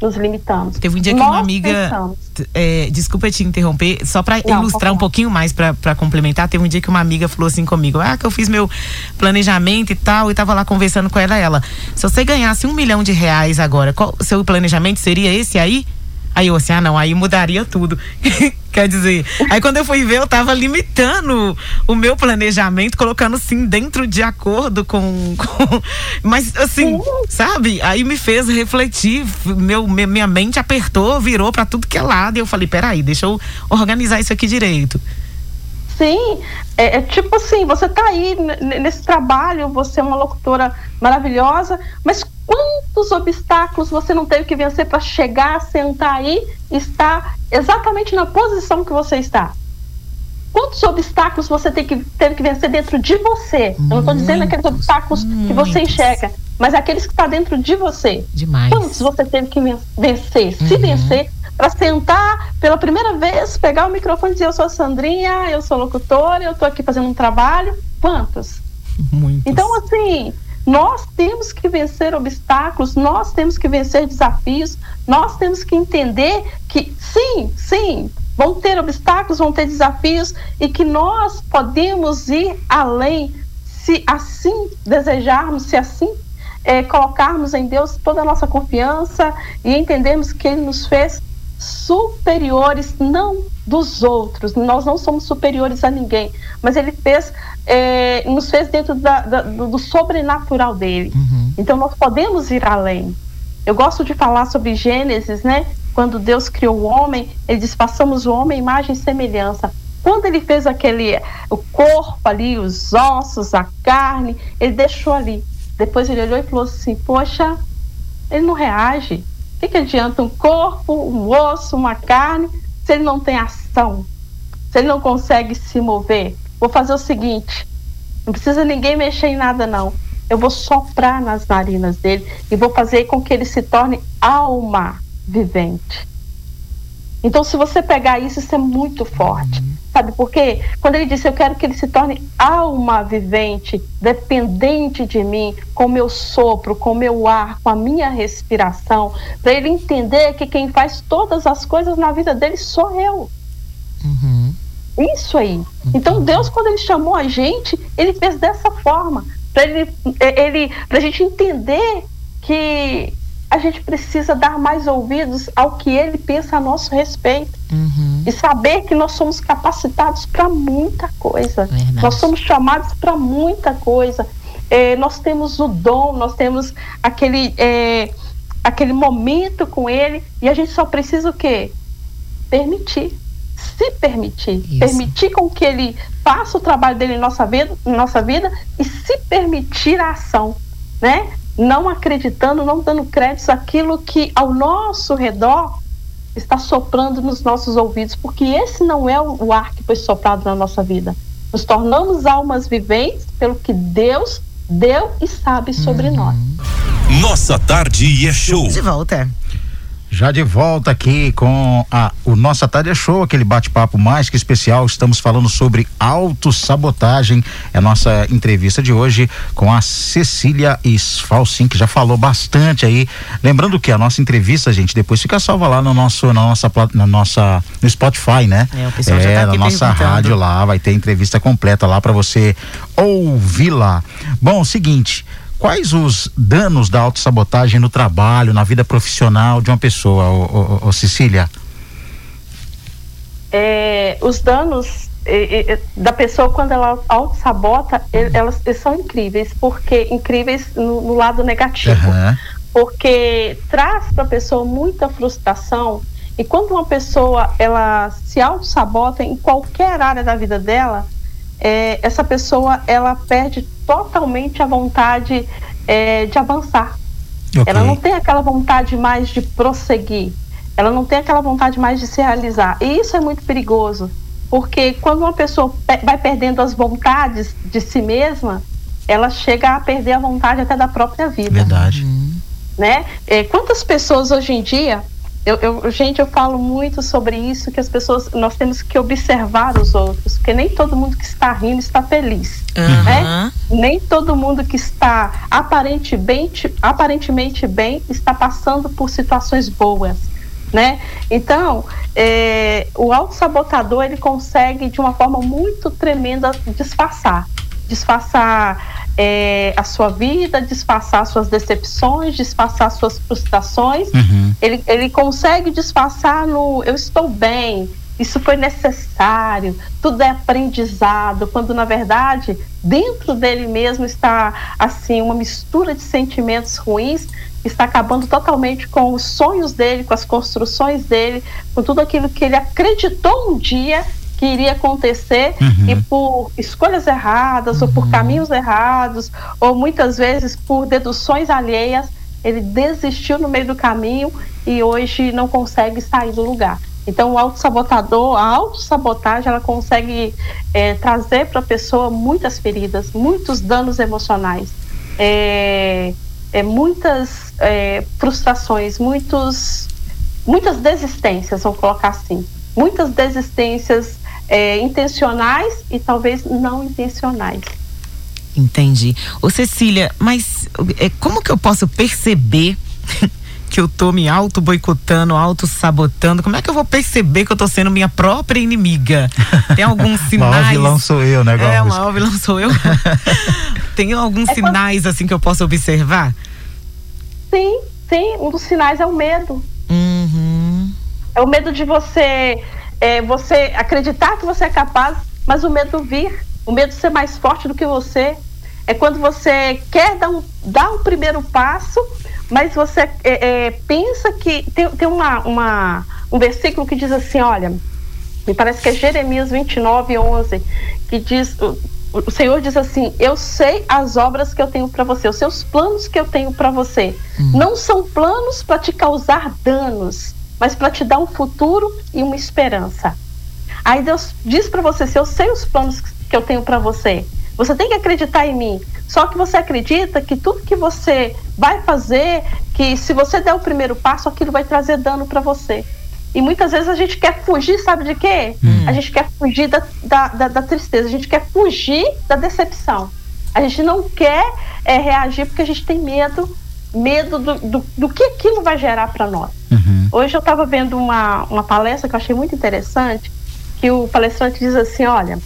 nos limitamos.
Teve um dia que Nós uma amiga. É, desculpa te interromper, só para ilustrar um pouquinho mais, para complementar. Teve um dia que uma amiga falou assim comigo: Ah, que eu fiz meu planejamento e tal, e tava lá conversando com ela. Ela, se você ganhasse um milhão de reais agora, qual seu planejamento seria esse aí? Aí eu assim, ah não, aí mudaria tudo. <laughs> Quer dizer, aí quando eu fui ver, eu tava limitando o meu planejamento, colocando assim dentro de acordo com. <laughs> com mas assim, sabe? Aí me fez refletir, meu, minha mente apertou, virou para tudo que é lado. E eu falei, peraí, deixa eu organizar isso aqui direito.
Sim, é, é, tipo assim, você tá aí nesse trabalho, você é uma locutora maravilhosa, mas quantos obstáculos você não teve que vencer para chegar, sentar aí e estar exatamente na posição que você está? Quantos obstáculos você teve que, teve que vencer dentro de você? Eu não estou dizendo aqueles obstáculos que você enxerga, mas aqueles que estão tá dentro de você.
Demais.
Quantos você teve que vencer? Uhum. Se vencer, para sentar pela primeira vez, pegar o microfone e dizer: Eu sou a Sandrinha, eu sou locutora, eu estou aqui fazendo um trabalho. Quantos?
Muitos.
Então, assim, nós temos que vencer obstáculos, nós temos que vencer desafios, nós temos que entender que, sim, sim, vão ter obstáculos, vão ter desafios e que nós podemos ir além se assim desejarmos, se assim é, colocarmos em Deus toda a nossa confiança e entendermos que Ele nos fez superiores, não dos outros. Nós não somos superiores a ninguém, mas ele fez, é, nos fez dentro da, da, do, do, sobrenatural dele. Uhum. Então nós podemos ir além. Eu gosto de falar sobre Gênesis, né? Quando Deus criou o homem, ele diz: façamos o homem imagem e semelhança. Quando ele fez aquele, o corpo ali, os ossos, a carne, ele deixou ali. Depois ele olhou e falou assim: Poxa, ele não reage o que, que adianta um corpo, um osso, uma carne, se ele não tem ação? Se ele não consegue se mover? Vou fazer o seguinte: não precisa ninguém mexer em nada, não. Eu vou soprar nas narinas dele e vou fazer com que ele se torne alma vivente. Então, se você pegar isso, isso é muito forte. Sabe por quê? Quando ele disse, eu quero que ele se torne alma vivente, dependente de mim, com meu sopro, com meu ar, com a minha respiração, para ele entender que quem faz todas as coisas na vida dele sou eu. Uhum. Isso aí. Então, Deus, quando ele chamou a gente, ele fez dessa forma, para ele, ele, a gente entender que a gente precisa dar mais ouvidos ao que ele pensa a nosso respeito. Uhum. E saber que nós somos capacitados para muita coisa. Verdade. Nós somos chamados para muita coisa. É, nós temos o dom, nós temos aquele, é, aquele momento com ele e a gente só precisa o quê? Permitir. Se permitir. Isso. Permitir com que ele faça o trabalho dele em nossa vida, em nossa vida e se permitir a ação. Né? Não acreditando, não dando crédito àquilo que ao nosso redor está soprando nos nossos ouvidos, porque esse não é o ar que foi soprado na nossa vida. Nos tornamos almas viventes pelo que Deus deu e sabe sobre uhum. nós.
Nossa tarde é show.
De volta.
Já de volta aqui com a, o Nossa Tarde é Show, aquele bate-papo mais que especial. Estamos falando sobre autossabotagem. É a nossa entrevista de hoje com a Cecília Sfalsin, que já falou bastante aí. Lembrando que a nossa entrevista, gente, depois fica salva lá no nosso, na nossa, na nossa, no Spotify, né?
É, o pessoal é, já tá
é, na nossa rádio lá, vai ter entrevista completa lá para você ouvir lá. Bom, seguinte. Quais os danos da autossabotagem no trabalho, na vida profissional de uma pessoa, ô, ô, ô Cecília?
É, os danos é, é, da pessoa quando ela autossabota, elas, elas são incríveis, porque incríveis no, no lado negativo. Uhum. Porque traz para a pessoa muita frustração e quando uma pessoa ela se auto-sabota em qualquer área da vida dela, é, essa pessoa ela perde totalmente a vontade é, de avançar. Okay. Ela não tem aquela vontade mais de prosseguir. Ela não tem aquela vontade mais de se realizar. E isso é muito perigoso, porque quando uma pessoa vai perdendo as vontades de si mesma, ela chega a perder a vontade até da própria vida.
Verdade.
Né? É, quantas pessoas hoje em dia eu, eu, gente, eu falo muito sobre isso, que as pessoas, nós temos que observar os outros, porque nem todo mundo que está rindo está feliz, uhum. né? Nem todo mundo que está aparentemente, aparentemente bem está passando por situações boas, né? Então, é, o autossabotador, ele consegue, de uma forma muito tremenda, disfarçar. Disfarçar é, a sua vida, disfarçar suas decepções, disfarçar suas frustrações. Uhum. Ele, ele consegue disfarçar no eu estou bem, isso foi necessário, tudo é aprendizado, quando na verdade dentro dele mesmo está assim uma mistura de sentimentos ruins está acabando totalmente com os sonhos dele, com as construções dele, com tudo aquilo que ele acreditou um dia que iria acontecer uhum. e por escolhas erradas uhum. ou por uhum. caminhos errados ou muitas vezes por deduções alheias ele desistiu no meio do caminho e hoje não consegue sair do lugar. Então, o autossabotador, a autossabotagem, ela consegue é, trazer para a pessoa muitas feridas, muitos danos emocionais, é, é muitas é, frustrações, muitos, muitas desistências, vamos colocar assim. Muitas desistências é, intencionais e talvez não intencionais.
Entendi. Ô Cecília, mas é, como que eu posso perceber <laughs> que eu tô me auto-boicotando, auto-sabotando, como é que eu vou perceber que eu tô sendo minha própria inimiga? Tem <laughs> alguns sinais. o maior
vilão sou eu, né?
É, o maior vilão sou eu. <laughs> Tem alguns é sinais quando... assim que eu posso observar?
Sim, sim. Um dos sinais é o medo.
Uhum.
É o medo de você, é, você acreditar que você é capaz, mas o medo vir. O medo de ser mais forte do que você. É quando você quer dar um, dar um primeiro passo, mas você é, é, pensa que tem, tem uma, uma, um versículo que diz assim, olha, me parece que é Jeremias 29, 11, que diz, o, o Senhor diz assim, eu sei as obras que eu tenho para você, os seus planos que eu tenho para você, hum. não são planos para te causar danos, mas para te dar um futuro e uma esperança. Aí Deus diz para você, se eu sei os planos que eu tenho para você, você tem que acreditar em mim. Só que você acredita que tudo que você vai fazer, que se você der o primeiro passo, aquilo vai trazer dano para você. E muitas vezes a gente quer fugir, sabe de quê? Hum. A gente quer fugir da, da, da, da, tristeza, a gente quer fugir da decepção. A gente não quer é, reagir porque a gente tem medo, medo do, do, do que aquilo vai gerar para nós. Uhum. Hoje eu estava vendo uma, uma palestra que eu achei muito interessante, que o palestrante diz assim, olha,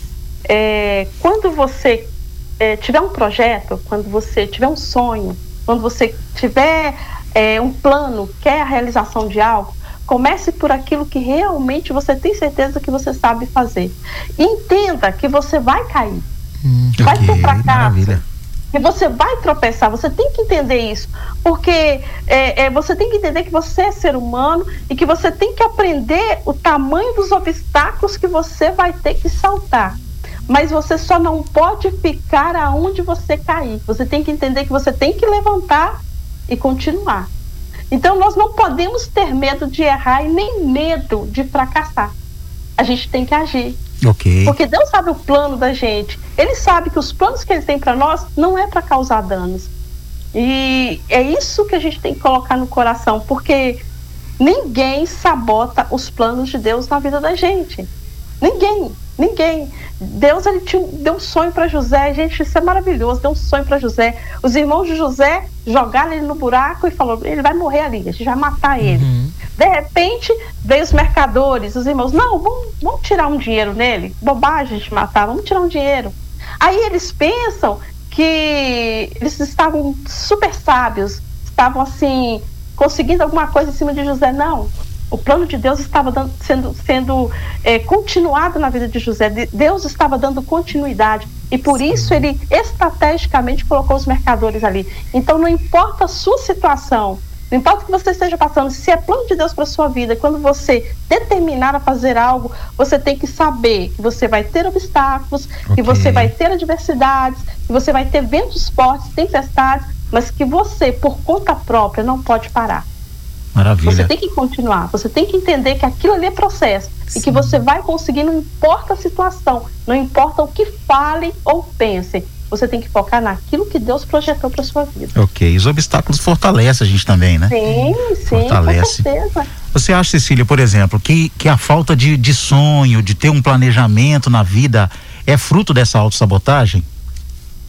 é, quando você é, tiver um projeto, quando você tiver um sonho, quando você tiver é, um plano, quer a realização de algo, comece por aquilo que realmente você tem certeza que você sabe fazer. Entenda que você vai cair, hum, vai okay, ter fracasso. Maravilha. Que você vai tropeçar, você tem que entender isso, porque é, é, você tem que entender que você é ser humano e que você tem que aprender o tamanho dos obstáculos que você vai ter que saltar mas você só não pode ficar aonde você cair. Você tem que entender que você tem que levantar e continuar. Então nós não podemos ter medo de errar e nem medo de fracassar. A gente tem que agir.
Okay.
Porque Deus sabe o plano da gente. Ele sabe que os planos que ele tem para nós não é para causar danos. E é isso que a gente tem que colocar no coração, porque ninguém sabota os planos de Deus na vida da gente. Ninguém. Ninguém. Deus ele tinha, deu um sonho para José, gente, isso é maravilhoso. Deu um sonho para José. Os irmãos de José jogaram ele no buraco e falou: ele vai morrer ali, a gente vai matar ele. Uhum. De repente, veio os mercadores, os irmãos: não, vamos, vamos tirar um dinheiro nele. Bobagem gente matar, vamos tirar um dinheiro. Aí eles pensam que eles estavam super sábios, estavam assim, conseguindo alguma coisa em cima de José. Não o plano de Deus estava dando, sendo, sendo é, continuado na vida de José. Deus estava dando continuidade. E por isso ele estrategicamente colocou os mercadores ali. Então não importa a sua situação, não importa o que você esteja passando, se é plano de Deus para sua vida, quando você determinar a fazer algo, você tem que saber que você vai ter obstáculos, okay. que você vai ter adversidades, que você vai ter ventos fortes, tempestades, mas que você, por conta própria, não pode parar.
Maravilha.
Você tem que continuar, você tem que entender que aquilo ali é processo Sim. e que você vai conseguir, não importa a situação, não importa o que falem ou pensem. Você tem que focar naquilo que Deus projetou para sua vida.
Ok, os obstáculos fortalecem a gente também, né?
Sim, sim, Fortalece. com certeza.
Você acha, Cecília, por exemplo, que, que a falta de, de sonho, de ter um planejamento na vida é fruto dessa autossabotagem?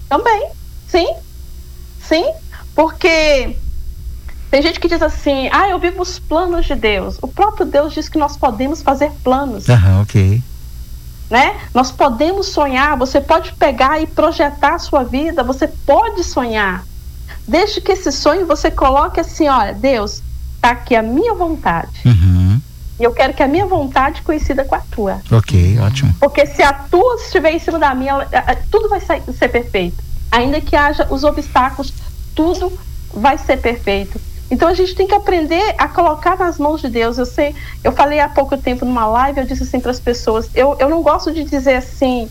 Também, sim, sim, porque tem gente que diz assim, ah, eu vivo os planos de Deus. O próprio Deus diz que nós podemos fazer planos.
Aham, ok.
Né? Nós podemos sonhar, você pode pegar e projetar a sua vida, você pode sonhar. Desde que esse sonho você coloque assim, olha, Deus, tá aqui a minha vontade.
Uhum.
E eu quero que a minha vontade coincida com a tua.
Ok, ótimo.
Porque se a tua estiver em cima da minha, tudo vai ser perfeito. Ainda que haja os obstáculos, tudo vai ser perfeito. Então a gente tem que aprender a colocar nas mãos de Deus. Eu sei, eu falei há pouco tempo numa live, eu disse assim para as pessoas, eu, eu não gosto de dizer assim,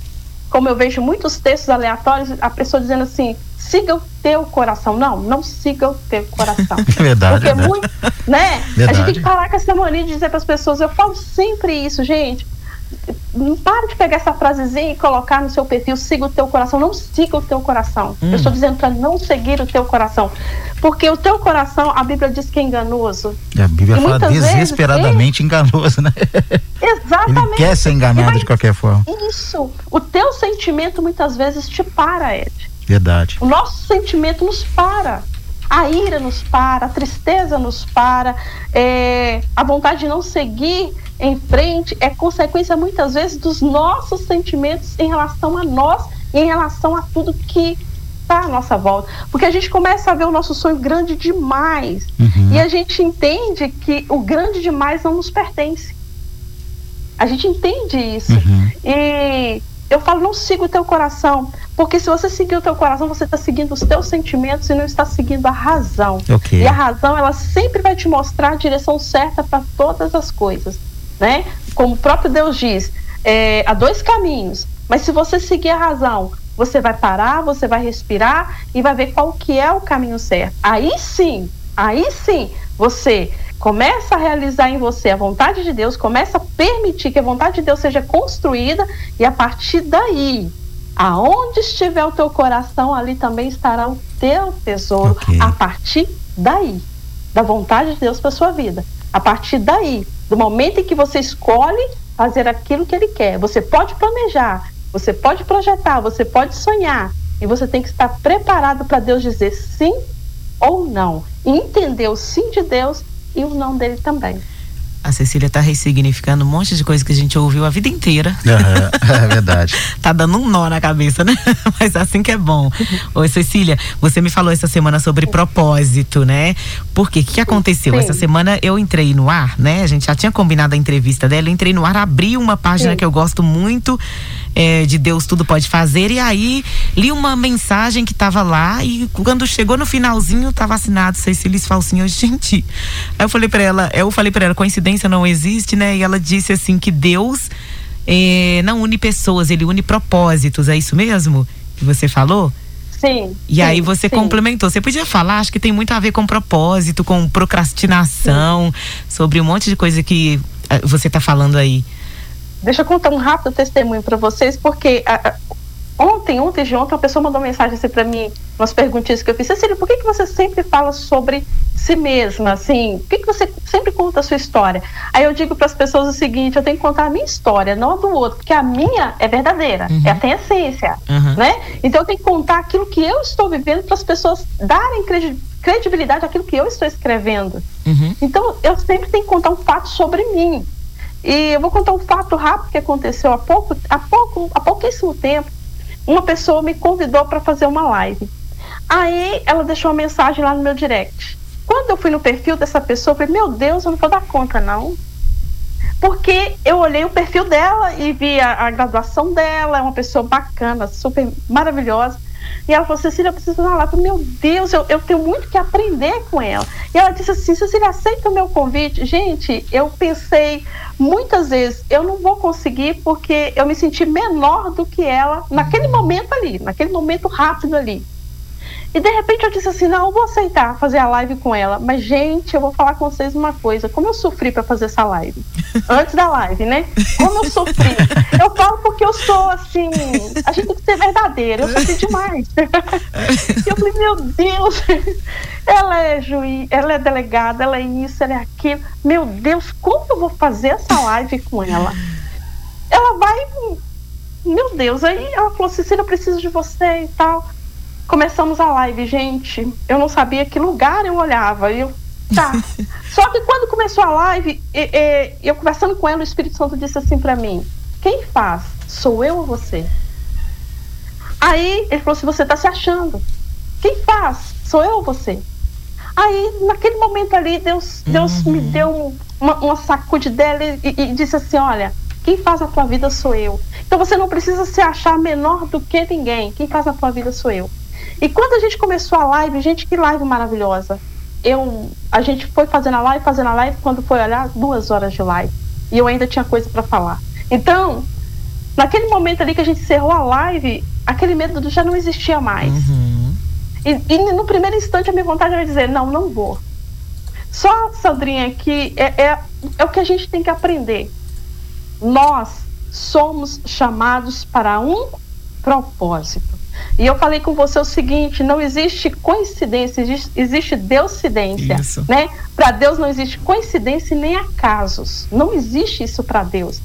como eu vejo muitos textos aleatórios, a pessoa dizendo assim, siga o teu coração. Não, não siga o teu coração. <laughs>
É verdade.
Porque
verdade.
muito, né?
Verdade.
A gente tem que parar com essa mania de dizer para as pessoas, eu falo sempre isso, gente não para de pegar essa frasezinha e colocar no seu perfil, siga o teu coração. Não siga o teu coração. Hum. Eu estou dizendo para não seguir o teu coração. Porque o teu coração, a Bíblia diz que é enganoso.
A Bíblia e fala desesperadamente vezes, enganoso, né?
Exatamente.
Ele quer ser enganado de qualquer forma.
Isso. O teu sentimento muitas vezes te para, Ed.
Verdade.
O nosso sentimento nos para. A ira nos para, a tristeza nos para, é, a vontade de não seguir em frente é consequência muitas vezes dos nossos sentimentos em relação a nós e em relação a tudo que está à nossa volta. Porque a gente começa a ver o nosso sonho grande demais uhum. e a gente entende que o grande demais não nos pertence. A gente entende isso. Uhum. E eu falo, não siga o teu coração. Porque se você seguir o teu coração, você está seguindo os teus sentimentos e não está seguindo a razão.
Okay.
E a razão, ela sempre vai te mostrar a direção certa para todas as coisas né? Como o próprio Deus diz, é, há dois caminhos, mas se você seguir a razão, você vai parar, você vai respirar e vai ver qual que é o caminho certo. Aí sim, aí sim, você começa a realizar em você a vontade de Deus, começa a permitir que a vontade de Deus seja construída e a partir daí, aonde estiver o teu coração, ali também estará o teu tesouro. Okay. A partir daí, da vontade de Deus para sua vida. A partir daí, do momento em que você escolhe fazer aquilo que ele quer. Você pode planejar, você pode projetar, você pode sonhar. E você tem que estar preparado para Deus dizer sim ou não. E entender o sim de Deus e o não dele também.
A Cecília está ressignificando um monte de coisa que a gente ouviu a vida inteira.
Uhum, é <laughs> verdade.
tá dando um nó na cabeça, né? <laughs> Mas assim que é bom. Oi, Cecília, você me falou essa semana sobre propósito, né? Por quê? O que, que aconteceu? Sim. Essa semana eu entrei no ar, né? A gente já tinha combinado a entrevista dela. Eu entrei no ar, abri uma página Sim. que eu gosto muito é, de Deus Tudo Pode Fazer. E aí li uma mensagem que estava lá e quando chegou no finalzinho, estava assinado Cecília Falsinho. <laughs> Gente, aí eu falei para ela, eu falei para ela, coincidência não existe, né? E ela disse assim que Deus é, não une pessoas, ele une propósitos. É isso mesmo que você falou?
Sim.
E
sim,
aí você
sim.
complementou. Você podia falar, acho que tem muito a ver com propósito, com procrastinação, sim. sobre um monte de coisa que uh, você está falando aí.
Deixa eu contar um rápido testemunho para vocês, porque a, a, ontem, ontem de ontem, uma pessoa mandou mensagem assim para mim, umas perguntinhas que eu fiz. Cecília, por que, que você sempre fala sobre si mesma? Assim, por que, que você sempre conta a sua história? Aí eu digo para as pessoas o seguinte: eu tenho que contar a minha história, não a do outro, porque a minha é verdadeira, uhum. ela tem essência, uhum. né? Então eu tenho que contar aquilo que eu estou vivendo para as pessoas darem credibilidade àquilo que eu estou escrevendo. Uhum. Então eu sempre tenho que contar um fato sobre mim. E eu vou contar um fato rápido que aconteceu há pouco, há pouco, há pouquíssimo tempo. Uma pessoa me convidou para fazer uma live. Aí ela deixou uma mensagem lá no meu direct. Quando eu fui no perfil dessa pessoa, eu falei, meu Deus, eu não vou dar conta, não. Porque eu olhei o perfil dela e vi a, a graduação dela, é uma pessoa bacana, super maravilhosa. E ela falou, Cecília, eu preciso fazer uma live. Meu Deus, eu, eu tenho muito que aprender com ela. E ela disse assim, Cecília, aceita o meu convite? Gente, eu pensei muitas vezes, eu não vou conseguir porque eu me senti menor do que ela naquele momento ali, naquele momento rápido ali. E de repente eu disse assim: não, eu vou aceitar fazer a live com ela. Mas, gente, eu vou falar com vocês uma coisa: como eu sofri para fazer essa live? <laughs> Antes da live, né? Como eu sofri. Eu falo porque eu sou assim. A gente tem que ser verdadeira. Eu sofri demais. <laughs> E eu falei: meu Deus, ela é juiz, ela é delegada, ela é isso, ela é aquilo. Meu Deus, como eu vou fazer essa live com ela? Ela vai. Meu Deus, aí ela falou: Cecília, eu preciso de você e tal. Começamos a live, gente. Eu não sabia que lugar eu olhava. Eu, tá. <laughs> Só que quando começou a live, e, e, eu conversando com ela, o Espírito Santo disse assim para mim: quem faz? Sou eu ou você? Aí ele falou assim: você está se achando. Quem faz? Sou eu ou você? Aí, naquele momento ali, Deus, Deus uhum. me deu uma, uma sacudidela e, e, e disse assim: olha, quem faz a tua vida sou eu. Então você não precisa se achar menor do que ninguém. Quem faz a tua vida sou eu. E quando a gente começou a live, gente, que live maravilhosa. Eu, a gente foi fazendo a live, fazendo a live, quando foi olhar, duas horas de live. E eu ainda tinha coisa para falar. Então, naquele momento ali que a gente encerrou a live, aquele medo já não existia mais. Uhum. E, e, no primeiro instante a minha vontade era dizer, não, não vou. Só, Sandrinha, que é, é, é o que a gente tem que aprender. Nós somos chamados para um propósito. E eu falei com você o seguinte: não existe coincidência, existe, existe deucidência. Né? Para Deus não existe coincidência nem acasos. Não existe isso para Deus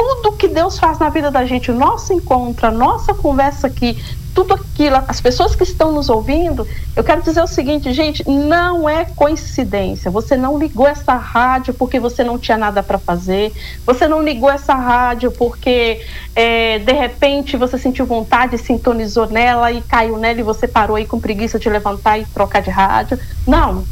tudo que Deus faz na vida da gente, o nosso encontro, a nossa conversa aqui, tudo aquilo, as pessoas que estão nos ouvindo, eu quero dizer o seguinte, gente, não é coincidência. Você não ligou essa rádio porque você não tinha nada para fazer. Você não ligou essa rádio porque é, de repente você sentiu vontade, sintonizou nela e caiu nela e você parou aí com preguiça de levantar e trocar de rádio. Não.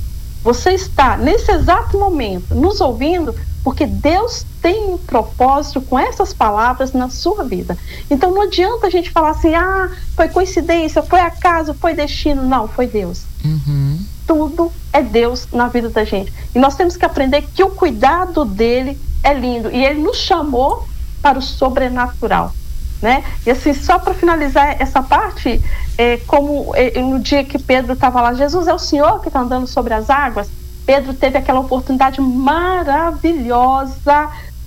Você está nesse exato momento nos ouvindo porque Deus tem um propósito com essas palavras na sua vida. Então não adianta a gente falar assim, ah, foi coincidência, foi acaso, foi destino. Não, foi Deus. Uhum. Tudo é Deus na vida da gente. E nós temos que aprender que o cuidado dele é lindo. E ele nos chamou para o sobrenatural. Né? E assim, só para finalizar essa parte, é, como é, no dia que Pedro estava lá, Jesus é o Senhor que está andando sobre as águas. Pedro teve aquela oportunidade maravilhosa,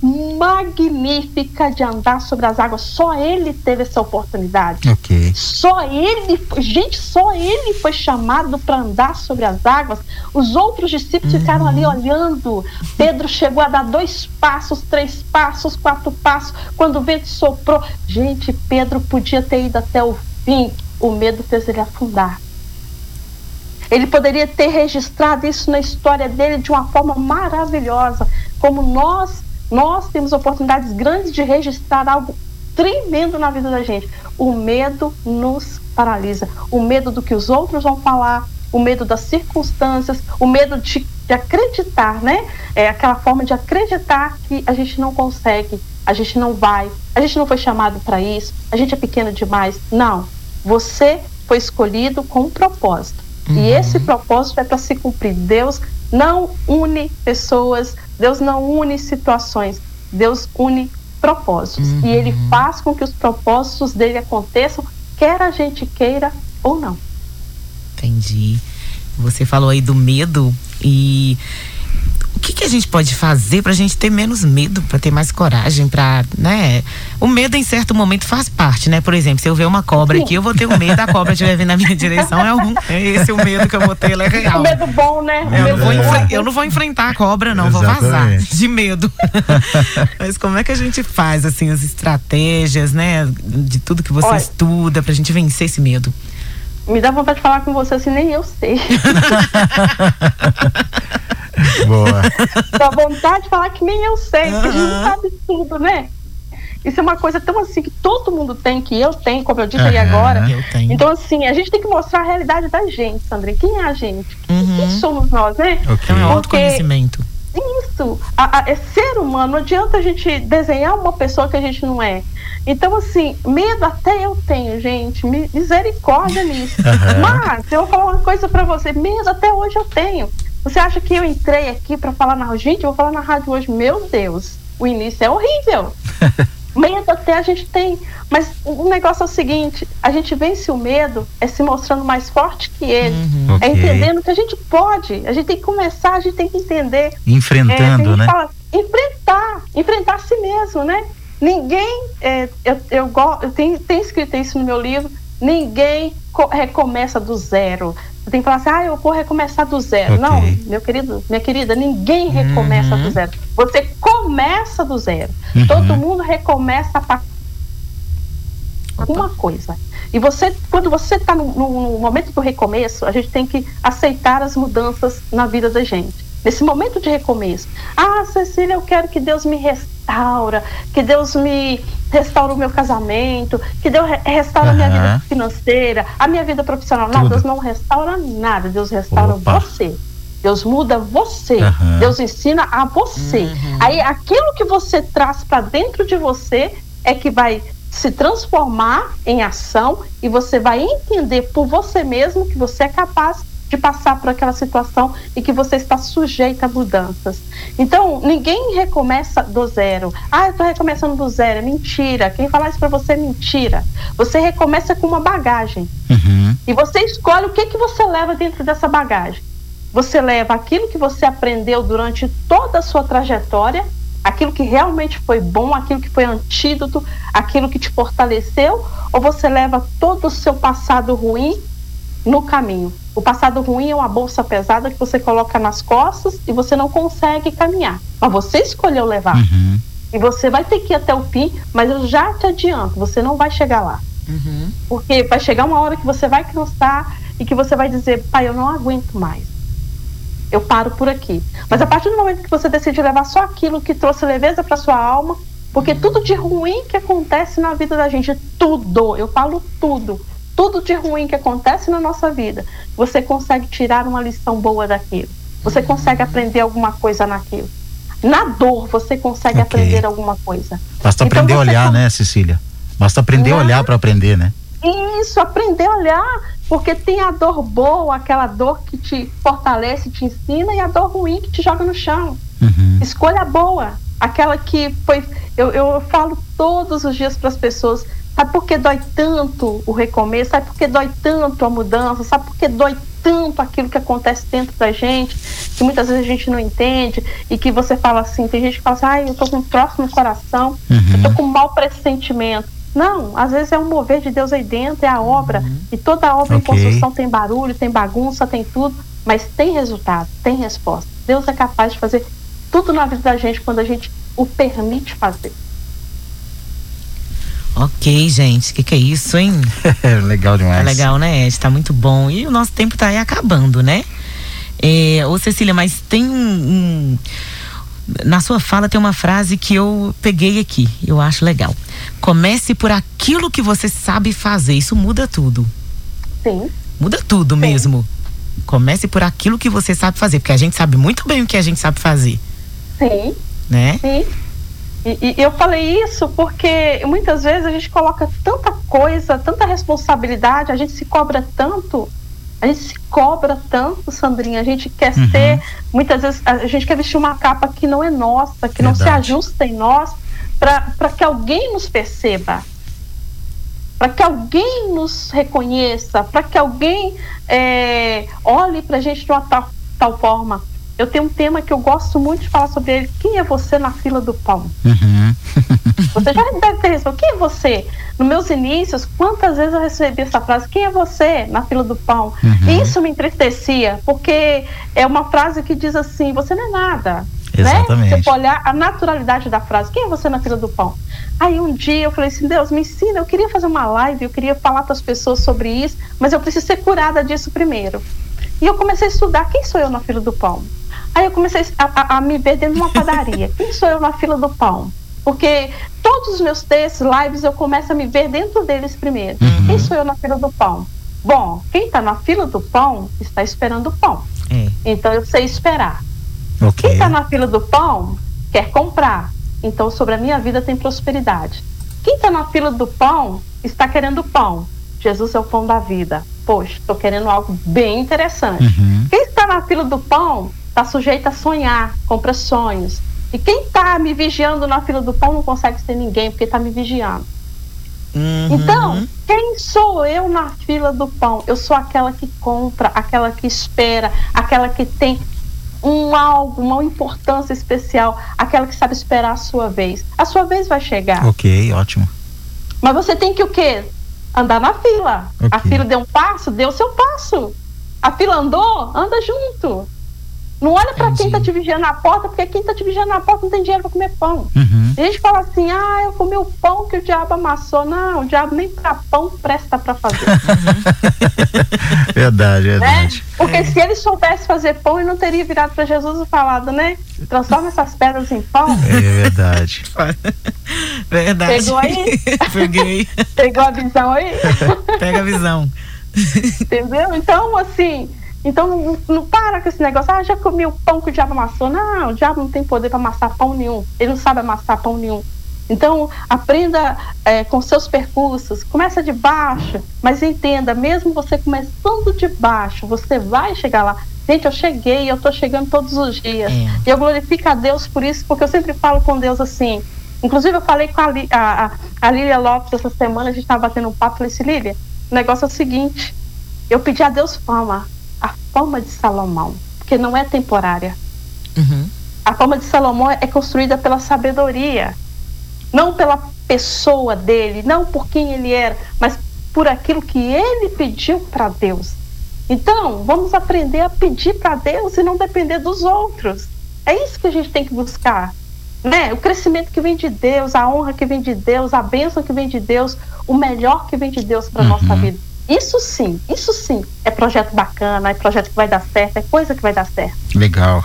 magnífica de andar sobre as águas. Só ele teve essa oportunidade.
Okay.
Só ele, gente, só ele foi chamado para andar sobre as águas. Os outros discípulos uhum. ficaram ali olhando. Pedro chegou a dar dois passos, três passos, quatro passos. Quando o vento soprou, gente, Pedro podia ter ido até o fim. O medo fez ele afundar. Ele poderia ter registrado isso na história dele de uma forma maravilhosa, como nós nós temos oportunidades grandes de registrar algo tremendo na vida da gente. O medo nos paralisa. O medo do que os outros vão falar, o medo das circunstâncias, o medo de, de acreditar, né? É aquela forma de acreditar que a gente não consegue, a gente não vai, a gente não foi chamado para isso, a gente é pequeno demais. Não. Você foi escolhido com um propósito. Uhum. E esse propósito é para se cumprir. Deus não une pessoas, Deus não une situações, Deus une propósitos. Uhum. E Ele faz com que os propósitos dele aconteçam, quer a gente queira ou não.
Entendi. Você falou aí do medo e que, que a gente pode fazer para a gente ter menos medo, para ter mais coragem, para, né? O medo em certo momento faz parte, né? Por exemplo, se eu ver uma cobra Sim. aqui, eu vou ter um medo, a cobra estiver vindo na minha direção, é, um, é esse o medo que eu vou ter, é real.
O medo bom, né?
Eu, não vou, eu não vou enfrentar a cobra, não, Exatamente. vou vazar de medo. <laughs> Mas como é que a gente faz, assim, as estratégias, né? De tudo que você Olha, estuda pra gente vencer esse medo?
Me dá vontade de falar com você assim, nem eu sei. <laughs>
Boa.
Dá vontade de falar que nem eu sei, porque a gente não sabe tudo, né? Isso é uma coisa tão assim que todo mundo tem, que eu tenho, como eu disse uhum, aí agora. Então, assim, a gente tem que mostrar a realidade da gente, Sandra. Quem é a gente?
Uhum.
Quem somos nós, né?
Okay. Então é autoconhecimento.
Isso, a, a, é ser humano, não adianta a gente desenhar uma pessoa que a gente não é. Então, assim, medo até eu tenho, gente, misericórdia nisso. <laughs> Uhum. Mas, eu vou falar uma coisa para você: medo até hoje eu tenho. Você acha que eu entrei aqui para falar na rádio? Gente, eu vou falar na rádio hoje. Meu Deus, o início é horrível. <laughs> medo até a gente tem. Mas o negócio é o seguinte: a gente vence o medo é se mostrando mais forte que ele. Uhum, é okay. entendendo que a gente pode. A gente tem que começar, a gente tem que entender.
Enfrentando, é, né?
Fala, enfrentar, enfrentar a si mesmo, né? Ninguém, é, eu, eu, eu tenho, tenho escrito isso no meu livro, ninguém recomeça do zero. Você tem que falar assim, ah, eu vou recomeçar do zero. Okay. Não, meu querido, minha querida, ninguém recomeça uhum. do zero. Você começa do zero. Uhum. Todo mundo recomeça a uma coisa. E você, quando você está no, no, momento do recomeço, a gente tem que aceitar as mudanças na vida da gente. Nesse momento de recomeço. Ah, Cecília, eu quero que Deus me restaure restaura, que Deus me restaura o meu casamento, que Deus restaura a minha vida financeira, a minha vida profissional. Não, Deus não restaura nada, Deus restaura Opa. você. Deus muda você. Uhum. Deus ensina a você. Uhum. Aí aquilo que você traz para dentro de você é que vai se transformar em ação e você vai entender por você mesmo que você é capaz de passar por aquela situação e que você está sujeita a mudanças. Então, ninguém recomeça do zero. Ah, eu estou recomeçando do zero. É mentira. Quem falar isso para você é mentira. Você recomeça com uma bagagem. Uhum. E você escolhe o que, que você leva dentro dessa bagagem. Você leva aquilo que você aprendeu durante toda a sua trajetória, aquilo que realmente foi bom, aquilo que foi antídoto, aquilo que te fortaleceu, ou você leva todo o seu passado ruim no caminho. O passado ruim é uma bolsa pesada que você coloca nas costas e você não consegue caminhar. Mas você escolheu levar. Uhum. E você vai ter que ir até o fim, mas eu já te adianto, você não vai chegar lá. Uhum. Porque vai chegar uma hora que você vai cansar e que você vai dizer, pai, eu não aguento mais. Eu paro por aqui. Mas a partir do momento que você decide levar só aquilo que trouxe leveza para sua alma, porque tudo de ruim que acontece na vida da gente, tudo, eu falo tudo, tudo de ruim que acontece na nossa vida, você consegue tirar uma lição boa daquilo. Você uhum. consegue aprender alguma coisa naquilo. Na dor, você consegue okay. aprender alguma coisa.
Basta então, aprender a olhar, né, Cecília? Basta aprender a olhar para aprender, né?
Isso, aprender a olhar, porque tem a dor boa, aquela dor que te fortalece, te ensina, e a dor ruim que te joga no chão. Uhum. Escolha boa, aquela que foi. Eu, eu falo todos os dias para as pessoas Sabe por que dói tanto o recomeço? Sabe por que dói tanto a mudança? Sabe por que dói tanto aquilo que acontece dentro da gente, que muitas vezes a gente não entende, e que você fala assim, tem gente que fala assim, ai, eu tô com um troço no coração, uhum. eu tô com um mau pressentimento. Não, às vezes é um mover de Deus aí dentro, é a obra, uhum. e toda obra okay. em construção tem barulho, tem bagunça, tem tudo, mas tem resultado, tem resposta. Deus é capaz de fazer tudo na vida da gente quando a gente o permite fazer.
Ok, gente, o que, que é isso, hein? <laughs>
legal demais.
Tá legal, né, Ed? Tá muito bom. E o nosso tempo tá aí acabando, né? É, ô, Cecília, mas tem um, um, Na sua fala tem uma frase que eu peguei aqui, eu acho legal. Comece por aquilo que você sabe fazer. Isso muda tudo.
Sim.
Muda tudo Sim. mesmo. Comece por aquilo que você sabe fazer, porque a gente sabe muito bem o que a gente sabe fazer.
Sim.
Né?
Sim. E, e, eu falei isso porque muitas vezes a gente coloca tanta coisa, tanta responsabilidade, a gente se cobra tanto, a gente se cobra tanto, Sandrinha, a gente quer uhum. ser, muitas vezes a gente quer vestir uma capa que não é nossa, que Verdade. não se ajusta em nós, para que alguém nos perceba, para que alguém nos reconheça, para que alguém é, olhe para a gente de uma tal, tal forma eu tenho um tema que eu gosto muito de falar sobre ele. Quem é você na fila do pão? Uhum. <laughs> você já deve ter respondido. Quem é você? Nos meus inícios, quantas vezes eu recebi essa frase? Quem é você na fila do pão? Uhum. Isso me entristecia, porque é uma frase que diz assim: você não é nada.
Exatamente.
Né? Você olhar a naturalidade da frase. Quem é você na fila do pão? Aí um dia eu falei assim: Deus, me ensina. Eu queria fazer uma live, eu queria falar para as pessoas sobre isso, mas eu preciso ser curada disso primeiro. E eu comecei a estudar quem sou eu na fila do pão. Aí eu comecei a, a, a me ver dentro de uma <laughs> padaria. Quem sou eu na fila do pão? Porque todos os meus textos, lives, eu começo a me ver dentro deles primeiro. Uhum. Quem sou eu na fila do pão? Bom, quem está na fila do pão está esperando o pão. É. Então eu sei esperar. Okay. Quem está na fila do pão quer comprar. Então sobre a minha vida tem prosperidade. Quem está na fila do pão está querendo pão. Jesus é o pão da vida. Poxa, estou querendo algo bem interessante. Uhum. Quem está na fila do pão está sujeito a sonhar, compra sonhos. E quem está me vigiando na fila do pão não consegue ser ninguém, porque está me vigiando. Uhum. Então, quem sou eu na fila do pão? Eu sou aquela que compra, aquela que espera, aquela que tem um algo, uma importância especial, aquela que sabe esperar a sua vez. A sua vez vai chegar.
Ok, ótimo.
Mas você tem que o quê? Andar na fila. Okay. A fila deu um passo, deu seu passo. A fila andou, anda junto. Não olha para quem está te vigiando na porta, porque quem está te vigiando na porta não tem dinheiro para comer pão. Uhum. A gente fala assim: ah, eu comi o pão que o diabo amassou. Não, o diabo nem para pão presta para fazer. <laughs>
verdade, né? verdade. Né?
Porque é. se ele soubesse fazer pão, ele não teria virado para Jesus e falado, né? transforma essas pedras em pão.
É verdade. <laughs>
verdade.
Pegou aí? <laughs>
Peguei.
Pegou a visão aí?
Pega a visão.
Entendeu? Então, assim, então não, não, para com esse negócio, ah, já comi o pão que o diabo amassou. Não, o diabo não tem poder para amassar pão nenhum. Ele não sabe amassar pão nenhum. Então, aprenda é, com seus percursos, começa de baixo, mas entenda, mesmo você começando de baixo, você vai chegar lá. Gente, eu cheguei, eu estou chegando todos os dias. É. E eu glorifico a Deus por isso, porque eu sempre falo com Deus assim. Inclusive, eu falei com a, a, a Lília Lopes essa semana, a gente estava batendo um papo, falei assim, Lília, o negócio é o seguinte, eu pedi a Deus fama, a fama de Salomão, porque não é temporária. Uhum. A fama de Salomão é construída pela sabedoria não pela pessoa dele, não por quem ele era, mas por aquilo que ele pediu para Deus. Então, vamos aprender a pedir para Deus e não depender dos outros. É isso que a gente tem que buscar. Né? O crescimento que vem de Deus, a honra que vem de Deus, a bênção que vem de Deus, o melhor que vem de Deus para uhum. nossa vida. Isso sim, isso sim é projeto bacana, é projeto que vai dar certo, é coisa que vai dar certo.
Legal.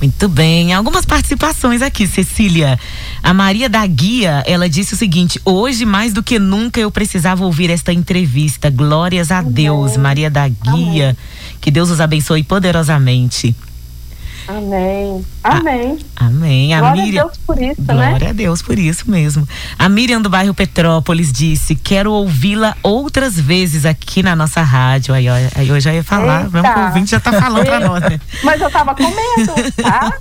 Muito bem. Algumas participações aqui, Cecília. A Maria da Guia, ela disse o seguinte: hoje, mais do que nunca, eu precisava ouvir esta entrevista. Glórias a Amém. Deus, Maria da Guia. Amém. Que Deus os abençoe poderosamente.
Amém. Amém.
A, amém. A
Glória Miriam, a Deus por isso,
Glória né? Glória a Deus por isso mesmo. A Miriam do bairro Petrópolis disse: Quero ouvi-la outras vezes aqui na nossa rádio. Aí, aí eu já ia falar, Eita. mesmo que o ouvinte já tá falando pra nós, né? <laughs>
Mas eu tava com medo, tá?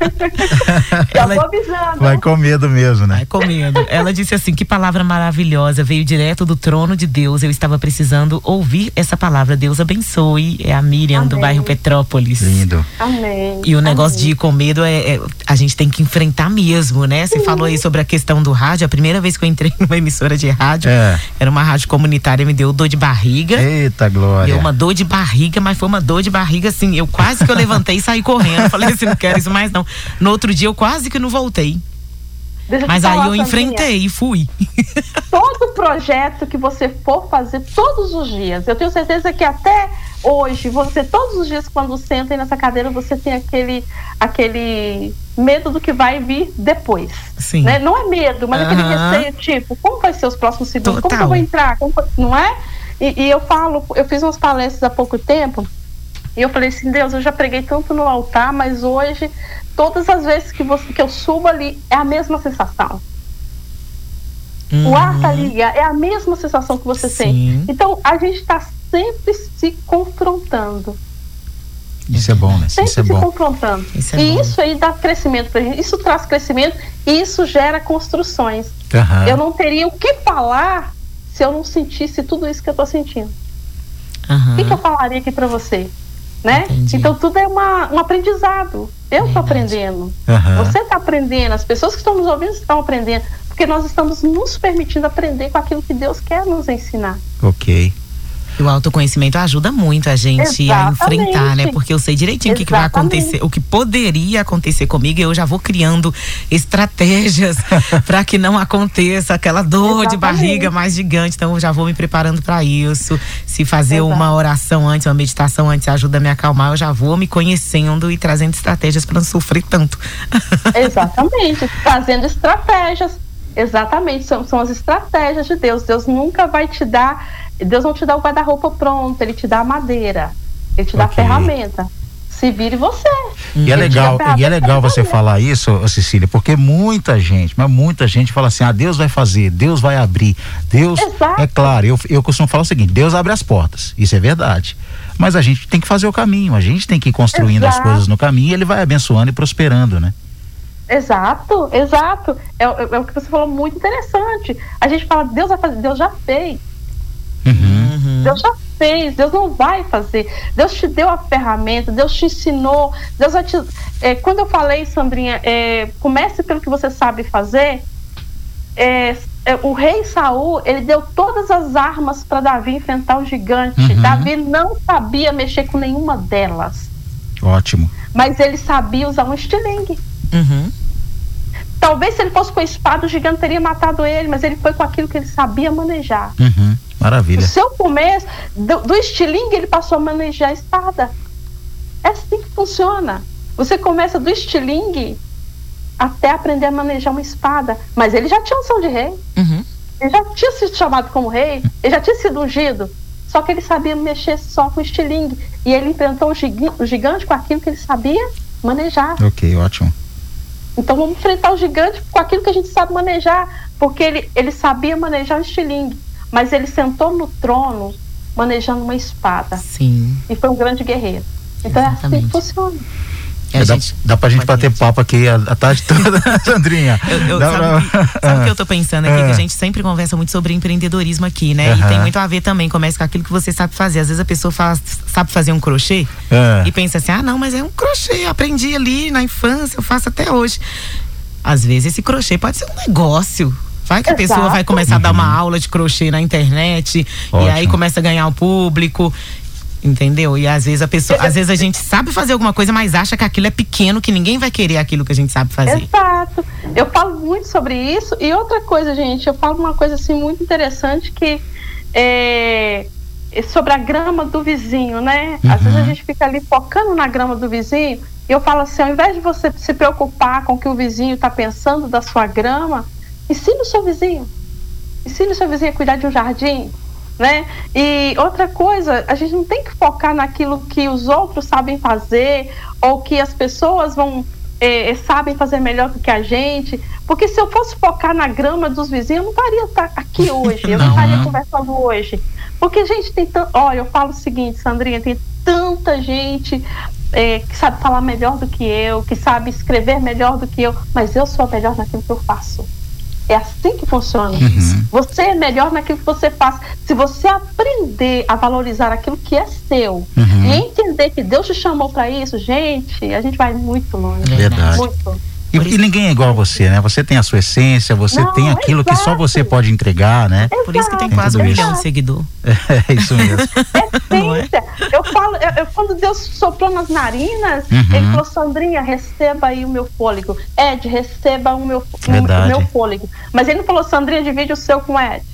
<laughs>
Ela tô avisando. Vai com medo mesmo, né?
Vai com medo. Ela disse assim: Que palavra maravilhosa, veio direto do trono de Deus. Eu estava precisando ouvir essa palavra. Deus abençoe. É a Miriam Amém. do bairro Petrópolis.
Lindo.
Amém.
E o negócio Amém. de ir com medo é, é, a gente tem que enfrentar mesmo, né? Você falou aí sobre a questão do rádio. A primeira vez que eu entrei <laughs> numa emissora de rádio, é. era uma rádio comunitária, me deu dor de barriga.
Eita, Glória.
Deu uma dor de barriga, mas foi uma dor de barriga assim. Eu quase que eu levantei e saí correndo. Falei assim, não quero isso mais não. No outro dia eu quase que não voltei. Mas aí eu enfrentei e fui. <laughs>
Todo projeto que você for fazer todos os dias, eu tenho certeza que até hoje, você todos os dias quando senta nessa cadeira, você tem aquele aquele medo do que vai vir depois.
Sim.
Né? Não é medo, mas aquele receio, tipo, como vai ser os próximos segundos? Total. Como eu vou entrar? Como, não é? E, e eu falo, eu fiz umas palestras há pouco tempo, e eu falei assim, Deus, eu já preguei tanto no altar, mas hoje, todas as vezes que, você, que eu subo ali, é a mesma sensação. Uhum. O ar tá ali, é a mesma sensação que você Sim. tem. Então, a gente está sempre se confrontando.
Isso é bom, né?
Sempre
isso é
se
bom.
confrontando. Isso é e bom. isso aí dá crescimento pra gente. Isso traz crescimento e isso gera construções.
Uhum.
Eu não teria o que falar se eu não sentisse tudo isso que eu tô sentindo. Uhum. O que, que eu falaria aqui para você? Né? Então tudo é uma, um aprendizado. Eu estou aprendendo. Uhum. Você está aprendendo. As pessoas que estão nos ouvindo estão aprendendo. Porque nós estamos nos permitindo aprender com aquilo que Deus quer nos ensinar.
Ok.
E o autoconhecimento ajuda muito a gente Exatamente. a enfrentar, né? Porque eu sei direitinho o que, que, vai acontecer, o que poderia acontecer comigo, e eu já vou criando estratégias <laughs> para que não aconteça aquela dor Exatamente. de barriga mais gigante. Então eu já vou me preparando para isso. Se fazer Exato. uma oração antes, uma meditação antes ajuda a me acalmar, eu já vou me conhecendo e trazendo estratégias para não sofrer tanto. <laughs>
Exatamente, trazendo estratégias. Exatamente, são, são as estratégias de Deus. Deus nunca vai te dar Deus não te dá o guarda-roupa pronto, ele te dá a madeira, ele te dá okay. a ferramenta. Se vire você.
E é legal, e é legal você falar isso, Cecília, porque muita gente, mas muita gente fala assim: ah, Deus vai fazer, Deus vai abrir. Deus. Exato. É claro, eu, eu costumo falar o seguinte: Deus abre as portas, isso é verdade. Mas a gente tem que fazer o caminho, a gente tem que ir construindo Exato. as coisas no caminho e ele vai abençoando e prosperando, né?
Exato, exato. É, é, é, o que você falou muito interessante. A gente fala, Deus vai fazer, Deus já fez.
Uhum.
Deus já fez, Deus não vai fazer. Deus te deu a ferramenta, Deus te ensinou. Deus vai te. É, quando eu falei, Sandrinha, é, comece pelo que você sabe fazer. É, é o rei Saul ele deu todas as armas para Davi enfrentar o gigante. Uhum. Davi não sabia mexer com nenhuma delas.
Ótimo.
Mas ele sabia usar um estilingue.
Uhum.
Talvez se ele fosse com a espada, o gigante teria matado ele, mas ele foi com aquilo que ele sabia manejar.
Uhum. Maravilha. O
seu começo, do, do estilingue, ele passou a manejar a espada. É assim que funciona. Você começa do estilingue até aprender a manejar uma espada. Mas ele já tinha unção de rei. Uhum. Ele já tinha sido chamado como rei. Ele já tinha sido ungido. Só que ele sabia mexer só com estilingue. E ele enfrentou o gigante com aquilo que ele sabia manejar.
Ok, ótimo.
Então vamos enfrentar o gigante com aquilo que a gente sabe manejar. Porque ele, ele sabia manejar o estilingue. Mas ele sentou no trono manejando uma espada.
Sim.
E foi um grande guerreiro. Então Exatamente. é assim que funciona.
É, dá, gente, dá pra gente bater papo aqui a, a tarde toda, <laughs> Sandrinha. Eu,
eu, sabe, o que eu tô pensando aqui? Que a é. gente sempre conversa muito sobre empreendedorismo aqui, né? E tem muito a ver também, começa com aquilo que você sabe fazer. Às vezes a pessoa fala, sabe fazer um crochê é. e pensa assim: ah, não, mas é um crochê, aprendi ali na infância, eu faço até hoje. Às vezes esse crochê pode ser um negócio. Vai que a Exato. pessoa vai começar a dar uma uhum. aula de crochê na internet Ótimo. e aí começa a ganhar o público. Entendeu? E às vezes a pessoa, às vezes a gente sabe fazer alguma coisa, mas acha que aquilo é pequeno, que ninguém vai querer aquilo que a gente sabe fazer.
Exato. Eu falo muito sobre isso. E outra coisa, gente, eu falo uma coisa assim muito interessante que é, é sobre a grama do vizinho, né? Uhum. Às vezes a gente fica ali focando na grama do vizinho. E eu falo assim, ao invés de você se preocupar com o que o vizinho está pensando da sua grama, ensine o seu vizinho. Ensine o seu vizinho a cuidar de um jardim né? E outra coisa, a gente não tem que focar naquilo que os outros sabem fazer ou que as pessoas vão é, sabem fazer melhor do que a gente. Porque se eu fosse focar na grama dos vizinhos, eu não estaria aqui <laughs> hoje, eu não estaria conversando hoje. Porque, gente, tem tanto. Olha, eu falo o seguinte, Sandrinha, tem tanta gente é, que sabe falar melhor do que eu, que sabe escrever melhor do que eu, mas eu sou a melhor naquilo que eu faço. É assim que funciona. Uhum. Você é melhor naquilo que você faz. Se você aprender a valorizar aquilo que é seu uhum. e entender que Deus te chamou para isso, gente, a gente vai muito longe.
Verdade. Muito. E, e, ninguém é igual a você, né? Você tem a sua essência, você não, tem aquilo exato. que só você pode entregar, né?
Exato. Por isso que tem quase um milhão de seguidor. <laughs>
É, isso mesmo. <laughs>
Essência. É? Eu falo, eu, eu, quando Deus soprou nas narinas, uhum. ele falou, Sandrinha, receba aí o meu fôlego. Ed, receba o meu, o, meu fôlego. Mas ele não falou, Sandrinha, divide o seu com Ed.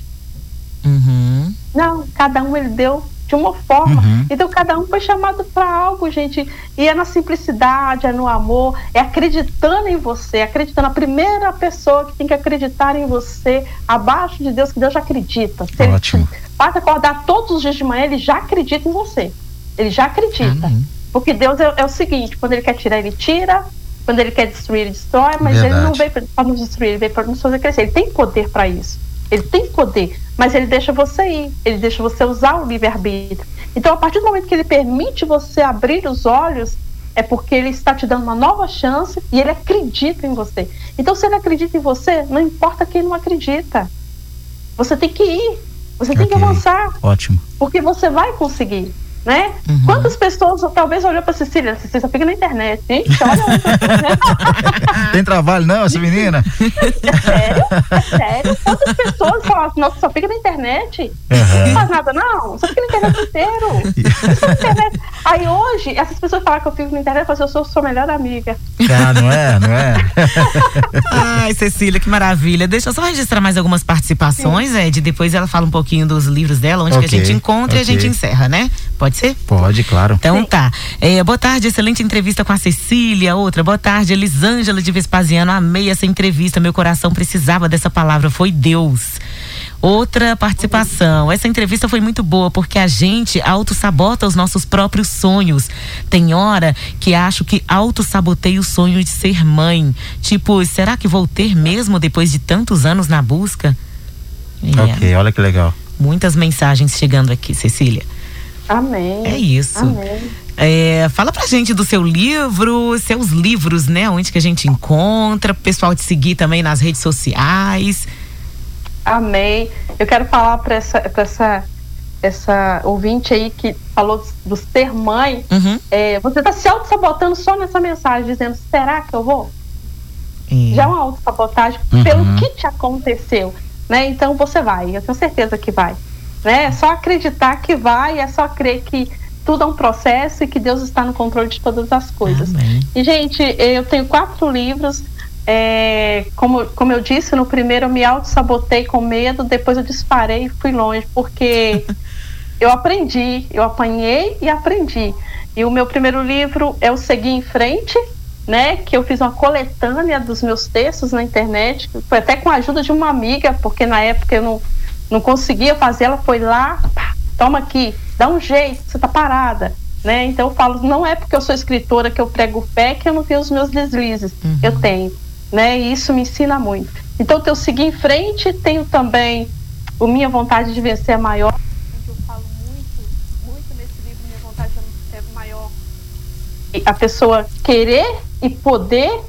Uhum. Não, cada um ele deu de uma forma. Uhum. Então cada um foi chamado para algo, gente. E é na simplicidade, é no amor, é acreditando em você, acreditando. A primeira pessoa que tem que acreditar em você, abaixo de Deus, que Deus já acredita. Se Ótimo. ele passa acordar todos os dias de manhã, ele já acredita em você. Ele já acredita. Uhum. Porque Deus é, é, o seguinte: quando ele quer tirar, ele tira. Quando ele quer destruir, ele destrói. Mas Verdade. ele não veio para nos destruir, ele veio para nos fazer crescer. Ele tem poder para isso. Ele tem poder, mas ele deixa você ir, ele deixa você usar o livre-arbítrio. Então, a partir do momento que ele permite você abrir os olhos, é porque ele está te dando uma nova chance e ele acredita em você. Então, se ele acredita em você, não importa quem não acredita. Você tem que ir, você okay. tem que avançar.
Ótimo.
Porque você vai conseguir né? Uhum. Quantas pessoas talvez olhou para Cecília? Cecília só fica na internet, gente, olha. <laughs>
Tem trabalho não, essa menina?
É sério? É sério? Quantas pessoas falam assim, nossa, só fica na internet? Uhum. Não faz nada, não, só fica na internet inteiro. na <laughs> internet. Aí hoje, essas pessoas falam que eu fico na internet, eu falo, eu sou sua melhor amiga.
Ah, não é? Não é? <laughs>
Ai, Cecília, que maravilha. Deixa eu só registrar mais algumas participações, Sim. Ed, depois ela fala um pouquinho dos livros dela, onde okay. que a gente encontra okay. e a gente encerra, né? Pode ser?
Pode, claro.
Então Sim. tá. É, boa tarde, excelente entrevista com a Cecília. Outra, boa tarde, Elisângela de Vespasiano. Amei essa entrevista. Meu coração precisava dessa palavra. Foi Deus. Outra participação. Essa entrevista foi muito boa porque a gente auto-sabota os nossos próprios sonhos. Tem hora que acho que auto-sabotei o sonho de ser mãe. Tipo, será que vou ter mesmo depois de tantos anos na busca?
É. Ok, olha que legal.
Muitas mensagens chegando aqui, Cecília.
Amém.
É isso.
Amém.
É, fala pra gente do seu livro, seus livros, né? Onde que a gente encontra, o pessoal te seguir também nas redes sociais.
Amém. Eu quero falar para essa, pra essa, essa ouvinte aí que falou do ser mãe. Uhum. É, você está se auto-sabotando só nessa mensagem, dizendo: será que eu vou? É. Já é uma auto-sabotagem uhum. pelo que te aconteceu. Né? Então você vai, eu tenho certeza que vai. Né? É só acreditar que vai, é só crer que tudo é um processo e que Deus está no controle de todas as coisas. Amém. E, gente, eu tenho quatro livros. É, como, como eu disse, no primeiro eu me auto-sabotei com medo, depois eu disparei e fui longe, porque <laughs> eu aprendi, eu apanhei e aprendi. E o meu primeiro livro é o Seguir em Frente, né? Que eu fiz uma coletânea dos meus textos na internet, foi até com a ajuda de uma amiga, porque na época eu não, não conseguia fazer, ela foi lá, pá, toma aqui, dá um jeito, você tá parada. Né? Então eu falo, não é porque eu sou escritora que eu prego fé que eu não tenho os meus deslizes. Uhum. Eu tenho. Né? E isso me ensina muito. Então eu seguir em frente, tenho também o Minha Vontade de Vencer é Maior, eu falo muito, muito nesse livro, Minha Vontade de Vencer é Maior. E a pessoa querer e poder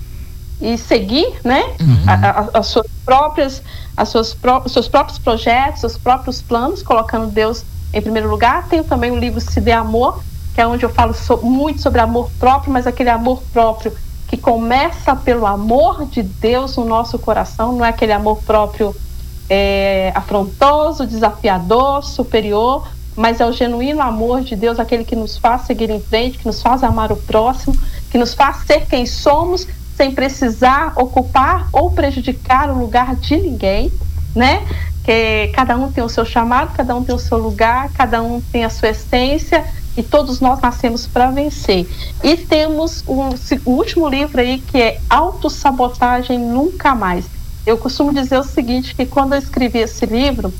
e seguir, né? Uhum. As suas próprias, as suas pró os seus próprios projetos, os próprios planos, colocando Deus em primeiro lugar. Tenho também o livro Se Dê Amor, que é onde eu falo so muito sobre amor próprio, mas aquele amor próprio que começa pelo amor de Deus no nosso coração, não é aquele amor próprio é, afrontoso, desafiador, superior, mas é o genuíno amor de Deus, aquele que nos faz seguir em frente, que nos faz amar o próximo, que nos faz ser quem somos, sem precisar ocupar ou prejudicar o lugar de ninguém, né? Que cada um tem o seu chamado, cada um tem o seu lugar, cada um tem a sua essência e todos nós nascemos para vencer. E temos um, o último livro aí que é Autossabotagem Nunca Mais. Eu costumo dizer o seguinte, que quando eu escrevi esse livro,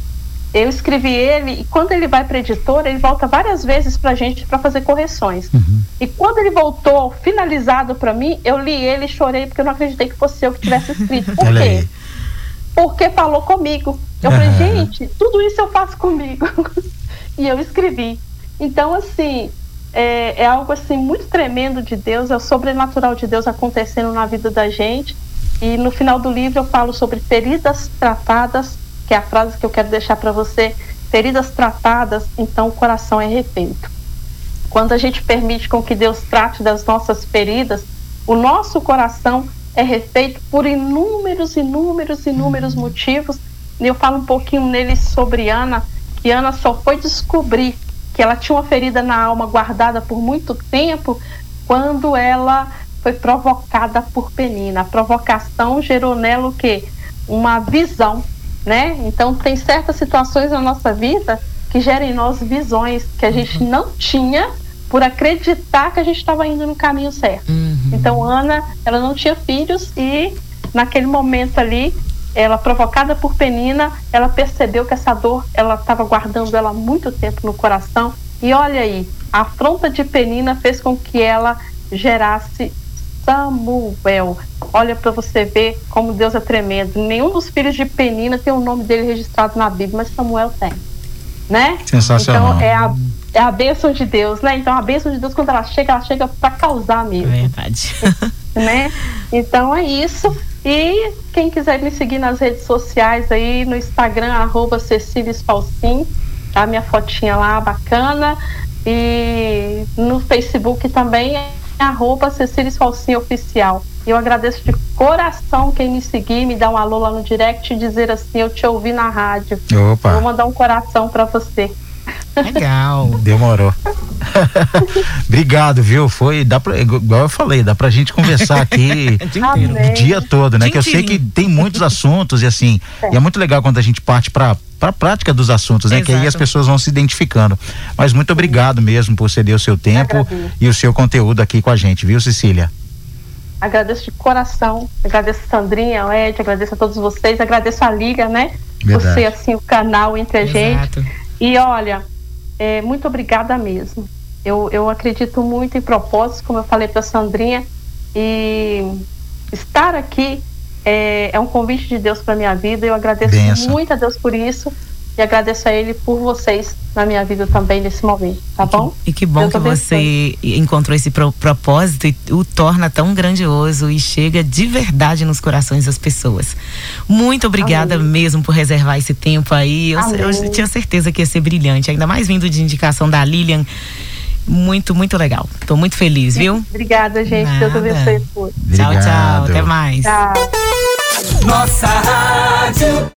eu escrevi ele e quando ele vai para a editora, ele volta várias vezes para a gente para fazer correções. Uhum. E quando ele voltou finalizado para mim, eu li ele e chorei porque eu não acreditei que fosse eu que tivesse escrito. <laughs> Por quê? Porque falou comigo. Eu falei, gente, tudo isso eu faço comigo. <laughs> e eu escrevi. Então, assim, é, é, algo assim muito tremendo de Deus, é o sobrenatural de Deus acontecendo na vida da gente. E no final do livro eu falo sobre feridas tratadas que é a frase que eu quero deixar para você. Feridas tratadas, então o coração é refeito. Quando a gente permite com que Deus trate das nossas feridas, o nosso coração é refeito por inúmeros, inúmeros, inúmeros motivos. E eu falo um pouquinho nele sobre Ana, que Ana só foi descobrir que ela tinha uma ferida na alma guardada por muito tempo quando ela foi provocada por Penina. A provocação gerou nela o quê? Uma visão né? Então tem certas situações na nossa vida que geram em nós visões que a gente uhum. não tinha por acreditar que a gente estava indo no caminho certo. Uhum. Então Ana, ela não tinha filhos e naquele momento ali, ela provocada por Penina, ela percebeu que essa dor, ela estava guardando ela há muito tempo no coração. E olha aí, a afronta de Penina fez com que ela gerasse Samuel. Olha para você ver como Deus é tremendo. Nenhum dos filhos de Penina tem o nome dele registrado na Bíblia, mas Samuel tem. Né?
Sensacional.
Então é a, é a bênção de Deus, né? Então a bênção de Deus, quando ela chega, ela chega para causar mesmo.
É verdade. <laughs>
né? Então é isso. E quem quiser me seguir nas redes sociais aí, no Instagram, arroba Cecília Spalcin, tá? Minha fotinha lá bacana. E no Facebook também arroba Cecília Falsinha Oficial. Eu agradeço de coração quem me seguir, me dá um alô lá no direct e dizer assim, eu te ouvi na rádio.
Opa.
vou mandar um coração para você.
Legal.
Demorou. <laughs> Obrigado, viu? Foi, dá pra, igual eu falei, dá pra gente conversar aqui <laughs> o dia todo, né? Que eu sei que tem muitos assuntos e assim, é. e é muito legal quando a gente parte para para prática dos assuntos, né? Exato. Que aí as pessoas vão se identificando. Mas muito obrigado mesmo por ceder o seu tempo e o seu conteúdo aqui com a gente, viu, Cecília?
Agradeço de coração, agradeço a Sandrinha, ao Ed, agradeço a todos vocês, agradeço a Liga, né? Verdade. Por ser assim o canal entre a Exato. gente. E olha, é, muito obrigada mesmo. Eu, eu acredito muito em propósitos, como eu falei para Sandrinha, e estar aqui é, é, um convite de Deus para minha vida. Eu agradeço Benção. muito a Deus por isso e agradeço a Ele por vocês na minha vida também nesse momento, tá bom?
E que bom Deus que você encontrou esse pro, propósito e o torna tão grandioso e chega de verdade nos corações das pessoas. Muito obrigada Amém. mesmo por reservar esse tempo aí. Eu, eu, tinha certeza que ia ser brilhante, ainda mais vindo de indicação da Lilian. Muito, muito legal. Estou muito feliz, viu? <laughs>
Obrigada, gente. Nada. Deus abençoe.
Tchau, tchau. Até mais.
Tchau. Nossa Rádio.